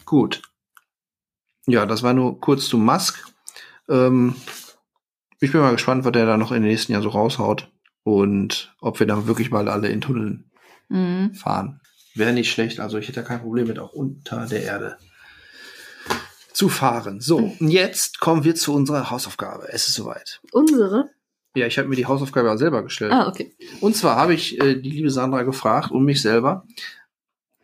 Gut. Ja, das war nur kurz zu Musk. Ähm, ich bin mal gespannt, was der da noch in den nächsten Jahr so raushaut und ob wir dann wirklich mal alle in Tunneln Mhm. fahren. Wäre nicht schlecht. Also ich hätte da kein Problem mit, auch unter der Erde zu fahren. So, und jetzt kommen wir zu unserer Hausaufgabe. Es ist soweit. Unsere? Ja, ich habe mir die Hausaufgabe auch selber gestellt. Ah, okay. Und zwar habe ich äh, die liebe Sandra gefragt und mich selber,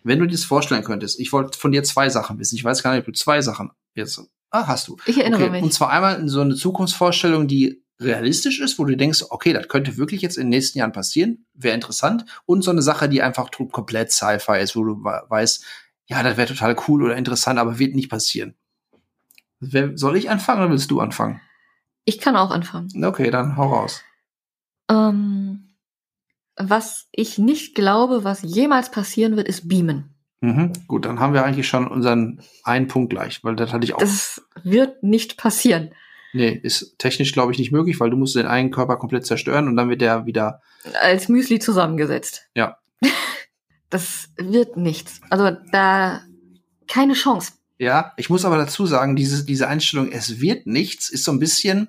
wenn du dir das vorstellen könntest, ich wollte von dir zwei Sachen wissen. Ich weiß gar nicht, ob du zwei Sachen jetzt. Ah, hast du. Ich erinnere Okay, mich. und zwar einmal so eine Zukunftsvorstellung, die realistisch ist, wo du denkst, okay, das könnte wirklich jetzt in den nächsten Jahren passieren, wäre interessant. Und so eine Sache, die einfach komplett Sci-Fi ist, wo du we- weißt, ja, das wäre total cool oder interessant, aber wird nicht passieren. Soll ich anfangen oder willst du anfangen? Ich kann auch anfangen. Okay, dann hau raus. Ähm, was ich nicht glaube, was jemals passieren wird, ist Beamen. Mhm. Gut, dann haben wir eigentlich schon unseren einen Punkt gleich, weil das hatte ich auch. Das wird nicht passieren. nee, ist technisch, glaube ich, nicht möglich, weil du musst den einen Körper komplett zerstören und dann wird der wieder. Als Müsli zusammengesetzt. Ja. Das wird nichts. Also da keine Chance. Ja, ich muss aber dazu sagen, diese, diese Einstellung, es wird nichts, ist so ein bisschen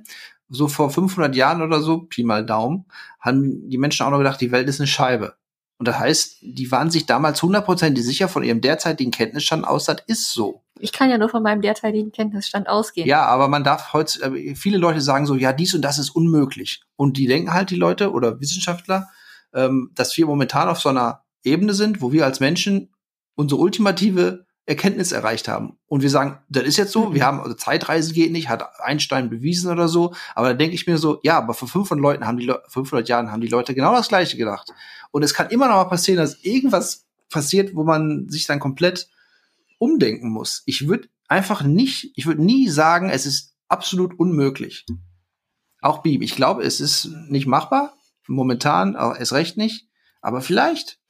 so vor 500 Jahren oder so, Pi mal Daumen, haben die Menschen auch noch gedacht, die Welt ist eine Scheibe. Und das heißt, die waren sich damals hundertprozentig sicher von ihrem derzeitigen Kenntnisstand aus, das ist so. Ich kann ja nur von meinem derzeitigen Kenntnisstand ausgehen. Ja, aber man darf heute, äh, viele Leute sagen so, ja, dies und das ist unmöglich. Und die denken halt, die Leute oder Wissenschaftler, ähm, dass wir momentan auf so einer Ebene sind, wo wir als Menschen unsere ultimative Erkenntnis erreicht haben. Und wir sagen, das ist jetzt so, Mhm. wir haben, also Zeitreise geht nicht, hat Einstein bewiesen oder so. Aber da denke ich mir so, ja, aber vor 500 Leuten haben die Le 500 Jahren haben die Leute genau das Gleiche gedacht. Und es kann immer noch mal passieren, dass irgendwas passiert, wo man sich dann komplett umdenken muss. Ich würde einfach nicht, ich würde nie sagen, es ist absolut unmöglich. Auch Beam. Ich glaube, es ist nicht machbar. Momentan auch erst recht nicht. Aber vielleicht.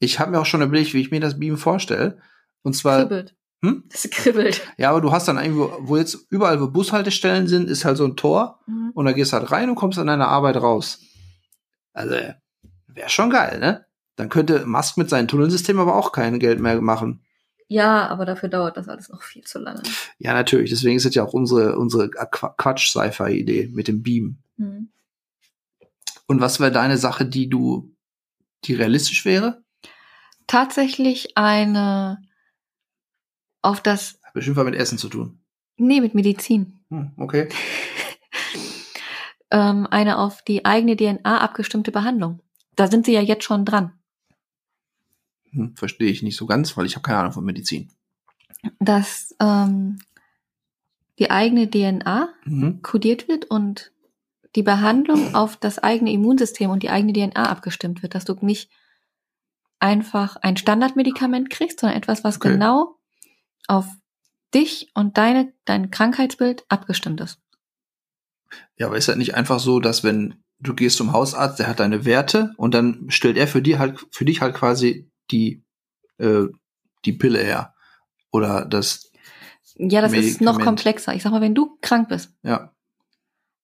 Ich habe mir auch schon überlegt, wie ich mir das Beam vorstelle. Und zwar, Kribbelt. Hm? Es kribbelt. ja, aber du hast dann irgendwo, wo jetzt überall, wo Bushaltestellen sind, ist halt so ein Tor. Mhm. Und da gehst halt rein und kommst an deiner Arbeit raus. Also, wäre schon geil, ne? Dann könnte Musk mit seinem Tunnelsystem aber auch kein Geld mehr machen. Ja, aber dafür dauert das alles noch viel zu lange. Ja, natürlich. Deswegen ist es ja auch unsere, unsere Qu- Quatsch-Sci-Fi-Idee mit dem Beam. Mhm. Und was wäre deine Sache, die du, die realistisch wäre? Tatsächlich eine auf das, Hat bestimmt was mit Essen zu tun. nee, mit Medizin. Hm, okay. Ähm, eine auf die eigene DNA abgestimmte Behandlung. Da sind sie ja jetzt schon dran. Hm, Verstehe ich nicht so ganz, weil ich habe keine Ahnung von Medizin. Dass ähm, die eigene DNA Mhm. kodiert wird und die Behandlung auf das eigene Immunsystem und die eigene DNA abgestimmt wird, dass du nicht einfach ein Standardmedikament kriegst, sondern etwas, was Okay. genau auf dich und deine, dein Krankheitsbild abgestimmt ist. Ja, aber ist das nicht einfach so, dass wenn du gehst zum Hausarzt, der hat deine Werte und dann stellt er für die halt für dich halt quasi die äh, die Pille her oder das Ja, das ist noch komplexer. Ich sag mal, wenn du krank bist, ja,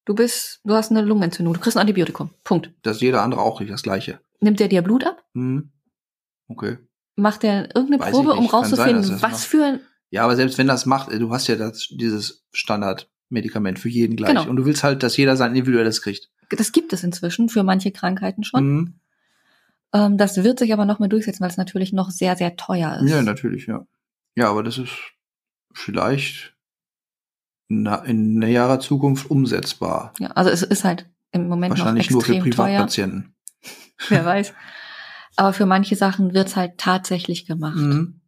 du bist, du hast eine Lungenentzündung, du kriegst ein Antibiotikum. Punkt. dass jeder andere auch kriegt das gleiche. Nimmt der dir Blut ab? Hm. Okay. Macht der irgendeine Weiß Probe, um sein, rauszufinden, er das was macht. für ein Ja, aber selbst wenn das macht, äh, du hast ja das, dieses Standardmedikament für jeden gleich Genau. und du willst halt, dass jeder sein individuelles kriegt. das gibt es inzwischen für manche Krankheiten schon. Hm. Ähm, das wird sich aber noch mehr durchsetzen, weil es natürlich noch sehr, sehr teuer ist. Ja, natürlich, ja. Ja, aber das ist vielleicht na, in näherer Zukunft umsetzbar. Ja, also es ist halt im Moment Wahrscheinlich noch nur für extrem teuer. Privatpatienten. Wer weiß. Aber für manche Sachen wird's halt tatsächlich gemacht. Mhm.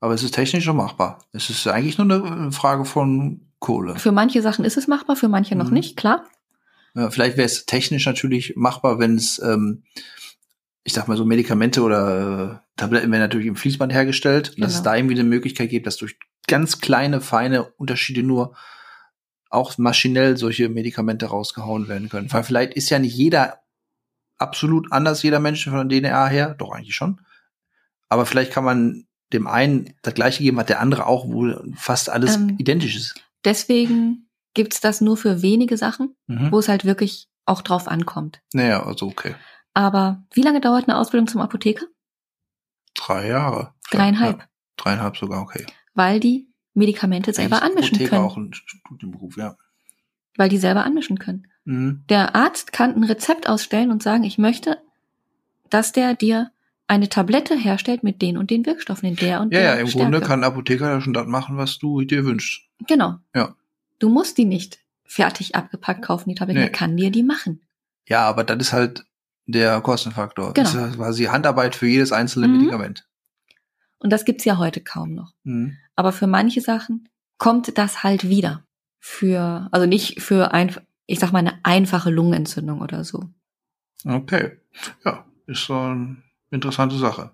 Aber es ist technisch schon machbar. Es ist eigentlich nur eine Frage von Kohle. Für manche Sachen ist es machbar, für manche noch Mhm. nicht, klar. Ja, vielleicht wäre es technisch natürlich machbar, wenn es, ähm, ich sag mal so Medikamente oder äh, Tabletten werden natürlich im Fließband hergestellt, dass es Genau. da irgendwie eine Möglichkeit gibt, dass durch ganz kleine, feine Unterschiede nur auch maschinell solche Medikamente rausgehauen werden können. Weil vielleicht ist ja nicht jeder absolut anders, jeder Mensch von der DNA her, doch eigentlich schon. Aber vielleicht kann man dem einen das gleiche geben, was der andere auch, wo fast alles Ähm, identisch ist. Deswegen gibt's das nur für wenige Sachen, Mhm. wo es halt wirklich auch drauf ankommt. Naja, also okay. Aber wie lange dauert eine Ausbildung zum Apotheker? Drei Jahre. Dreieinhalb. Ja, dreieinhalb sogar, okay. Weil die Medikamente selber Eigentlich anmischen Apotheker können. auch ein Studienberuf, ja. Weil die selber anmischen können. Mhm. Der Arzt kann ein Rezept ausstellen und sagen, ich möchte, dass der dir eine Tablette herstellt mit den und den Wirkstoffen in der und Ja, der ja, im Stärke. Grunde kann ein Apotheker ja schon das machen, was du dir wünschst. Genau. Ja. Du musst die nicht fertig abgepackt kaufen, die Tablette. Nee. Er kann dir die machen. Ja, aber das ist halt der Kostenfaktor. Genau. Das ist quasi Handarbeit für jedes einzelne Mhm. Medikament. Und das gibt's ja heute kaum noch. Mhm. Aber für manche Sachen kommt das halt wieder. Für, also nicht für ein, ich sag mal, eine einfache Lungenentzündung oder so. Okay. Ja, ist so eine interessante Sache.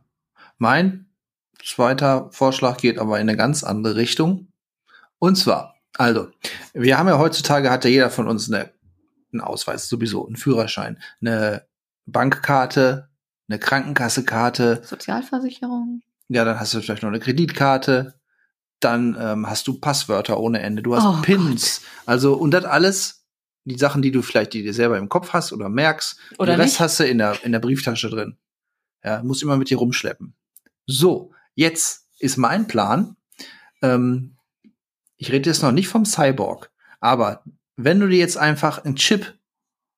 Mein zweiter Vorschlag geht aber in eine ganz andere Richtung. Und zwar, also, wir haben ja heutzutage, hat ja jeder von uns eine, einen Ausweis sowieso, einen Führerschein, eine Bankkarte, eine Krankenkassekarte, Sozialversicherung. ja, dann hast du vielleicht noch eine Kreditkarte, dann ähm, hast du Passwörter ohne Ende, du hast Oh Pins, also und das alles, die Sachen, die du vielleicht die dir selber im Kopf hast oder merkst, Oder den Rest nicht. hast du in der in der Brieftasche drin. Ja, musst immer mit dir rumschleppen. So, jetzt ist mein Plan. Ähm, ich rede jetzt noch nicht vom Cyborg, aber wenn du dir jetzt einfach einen Chip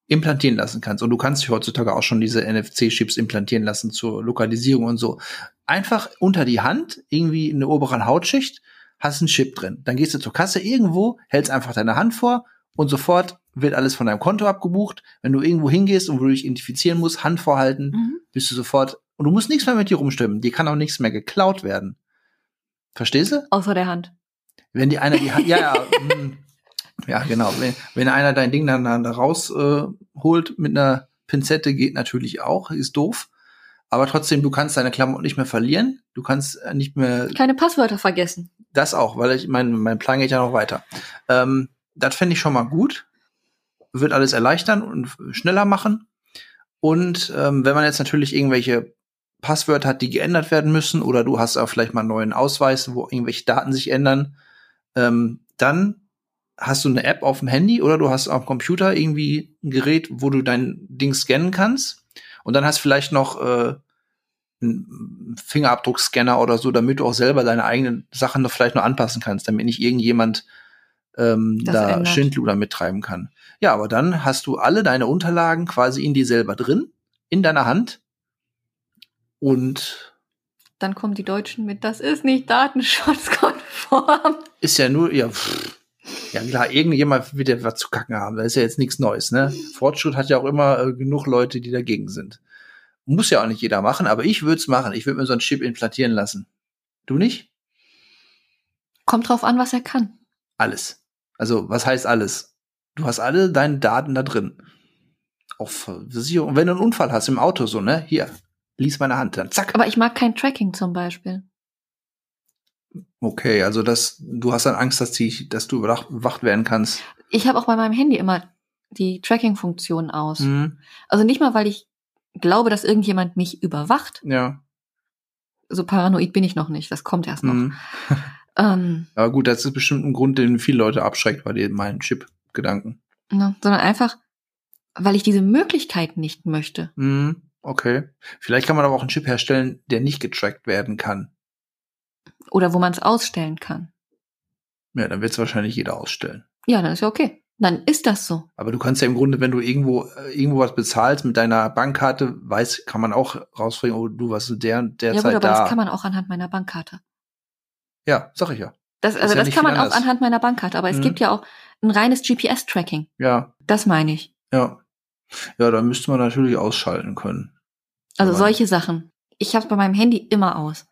implantieren lassen kannst und du kannst dich heutzutage auch schon diese NFC-Chips implantieren lassen zur Lokalisierung und so, einfach unter die Hand, irgendwie in der oberen Hautschicht, hast einen Chip drin. Dann gehst du zur Kasse irgendwo, hältst einfach deine Hand vor und sofort wird alles von deinem Konto abgebucht. Wenn du irgendwo hingehst und wo du dich identifizieren musst, Hand vorhalten, Mhm. bist du sofort und du musst nichts mehr mit dir rumstimmen. Dir kann auch nichts mehr geklaut werden. Verstehst du? Außer der Hand. Wenn die einer die Hand, ja, ja, mm, ja, genau. Wenn, wenn einer dein Ding dann, dann da raus äh, holt mit einer Pinzette, geht natürlich auch, ist doof. Aber trotzdem, du kannst deine Klamotten nicht mehr verlieren. Du kannst äh, nicht mehr Keine Passwörter vergessen. das auch, weil ich mein, mein Plan geht ja noch weiter. Ähm, das fände ich schon mal gut. Wird alles erleichtern und schneller machen. Und ähm, wenn man jetzt natürlich irgendwelche Passwörter hat, die geändert werden müssen, oder du hast auch vielleicht mal einen neuen Ausweis, wo irgendwelche Daten sich ändern, ähm, dann hast du eine App auf dem Handy oder du hast am Computer irgendwie ein Gerät, wo du dein Ding scannen kannst. Und dann hast vielleicht noch äh, einen Fingerabdruckscanner oder so, damit du auch selber deine eigenen Sachen noch vielleicht noch anpassen kannst, damit nicht irgendjemand ähm, Das da ändert. Schindluder mittreiben kann. Ja, aber dann hast du alle deine Unterlagen quasi in dir selber drin, in deiner Hand. Und Dann kommen die Deutschen mit, das ist nicht datenschutzkonform. ist ja nur, ja, pff, ja klar, irgendjemand wird ja was zu kacken haben. Das ist ja jetzt nichts Neues, ne? Fortschritt hat ja auch immer äh, genug Leute, die dagegen sind. Muss ja auch nicht jeder machen, aber ich würde es machen. Ich würde mir so einen Chip implantieren lassen. Du nicht? Kommt drauf an, was er kann. Alles. Also, was heißt alles? Du hast alle deine Daten da drin. Auch Versicherung. Und wenn du einen Unfall hast im Auto, so, ne? Hier, lies meine Hand, dann zack. Aber ich mag kein Tracking zum Beispiel. Okay, also das, du hast dann Angst, dass, die, dass du überwacht werden kannst. Ich habe auch bei meinem Handy immer die Tracking-Funktion aus. Mhm. Also nicht mal, weil ich glaube, dass irgendjemand mich überwacht. Ja. So paranoid bin ich noch nicht. Das kommt erst noch. Mhm. Ähm, Aber gut, das ist bestimmt ein Grund, den viele Leute abschreckt bei dir, meinen Chip-Gedanken. ne, sondern einfach, weil ich diese Möglichkeit nicht möchte. Mhm. Okay. Vielleicht kann man aber auch einen Chip herstellen, der nicht getrackt werden kann. Oder wo man es ausstellen kann. Ja, dann wird es wahrscheinlich jeder ausstellen. Ja, dann ist ja okay. Dann ist das so. Aber du kannst ja im Grunde, wenn du irgendwo äh, irgendwo was bezahlst mit deiner Bankkarte, weiß, kann man auch rausfinden, oh, du warst der und der ja gut, aber da. das kann man auch anhand meiner Bankkarte. Ja, sag ich ja. Das, also ja das kann man viel auch anders. anhand meiner Bankkarte, aber es Mhm. gibt ja auch ein reines GPS-Tracking. Ja, Das meine ich. ja. Ja, da müsste man natürlich ausschalten können. Also Aber- solche Sachen. Ich habe bei meinem Handy immer aus,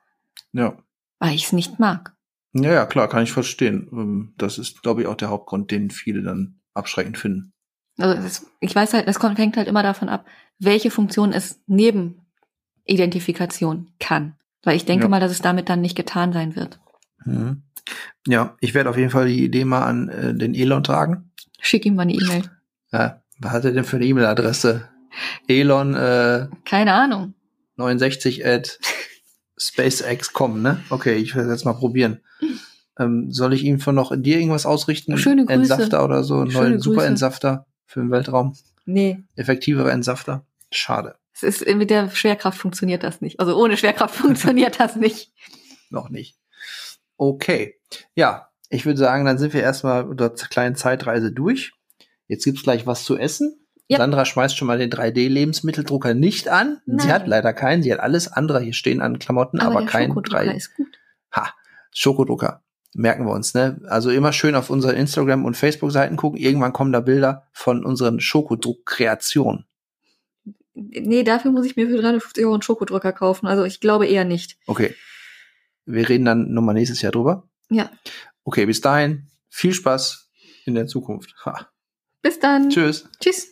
Ja. weil ich es nicht mag. Ja, ja, klar, kann ich verstehen. Ähm, Das ist, glaube ich, auch der Hauptgrund, den viele dann abschreckend finden. Also das, ich weiß halt, das hängt halt immer davon ab, welche Funktion es neben Identifikation kann. Weil ich denke Ja. mal, dass es damit dann nicht getan sein wird. Mhm. Ja, ich werde auf jeden Fall die Idee mal an äh, den Elon tragen. Schick ihm mal eine E-Mail. Ja, was hat er denn für eine E-Mail-Adresse? Elon äh, Keine Ahnung. 69 at SpaceX.com, ne? Okay, ich werde jetzt mal probieren. Ähm, soll ich ihm von noch dir irgendwas ausrichten? Schöne Grüße. Entsafter oder so, einen Schöne neuen Grüße. Super-Entsafter für den Weltraum. Nee. Effektivere Entsafter. Schade. Es ist, mit der Schwerkraft funktioniert das nicht. Also ohne Schwerkraft funktioniert das nicht. Noch nicht. Okay. Ja, ich würde sagen, dann sind wir erstmal unter der kleinen Zeitreise durch. Jetzt gibt's gleich was zu essen. Ja. Sandra schmeißt schon mal den 3D-Lebensmitteldrucker nicht an. Sie Nein. hat leider keinen. Sie hat alles andere hier stehen an Klamotten, aber, der kein Schokodrucker 3D. ist gut. Ha, Schokodrucker. Merken wir uns, ne? Also immer schön auf unsere Instagram- und Facebook-Seiten gucken. Irgendwann kommen da Bilder von unseren Schokodruck-Kreationen. Nee, dafür muss ich mir für 350 Euro einen Schokodrucker kaufen. Also ich glaube eher nicht. Okay. Wir reden dann nochmal nächstes Jahr drüber. Ja. Okay, bis dahin. Viel Spaß in der Zukunft. Ha. Bis dann. Tschüss. Tschüss.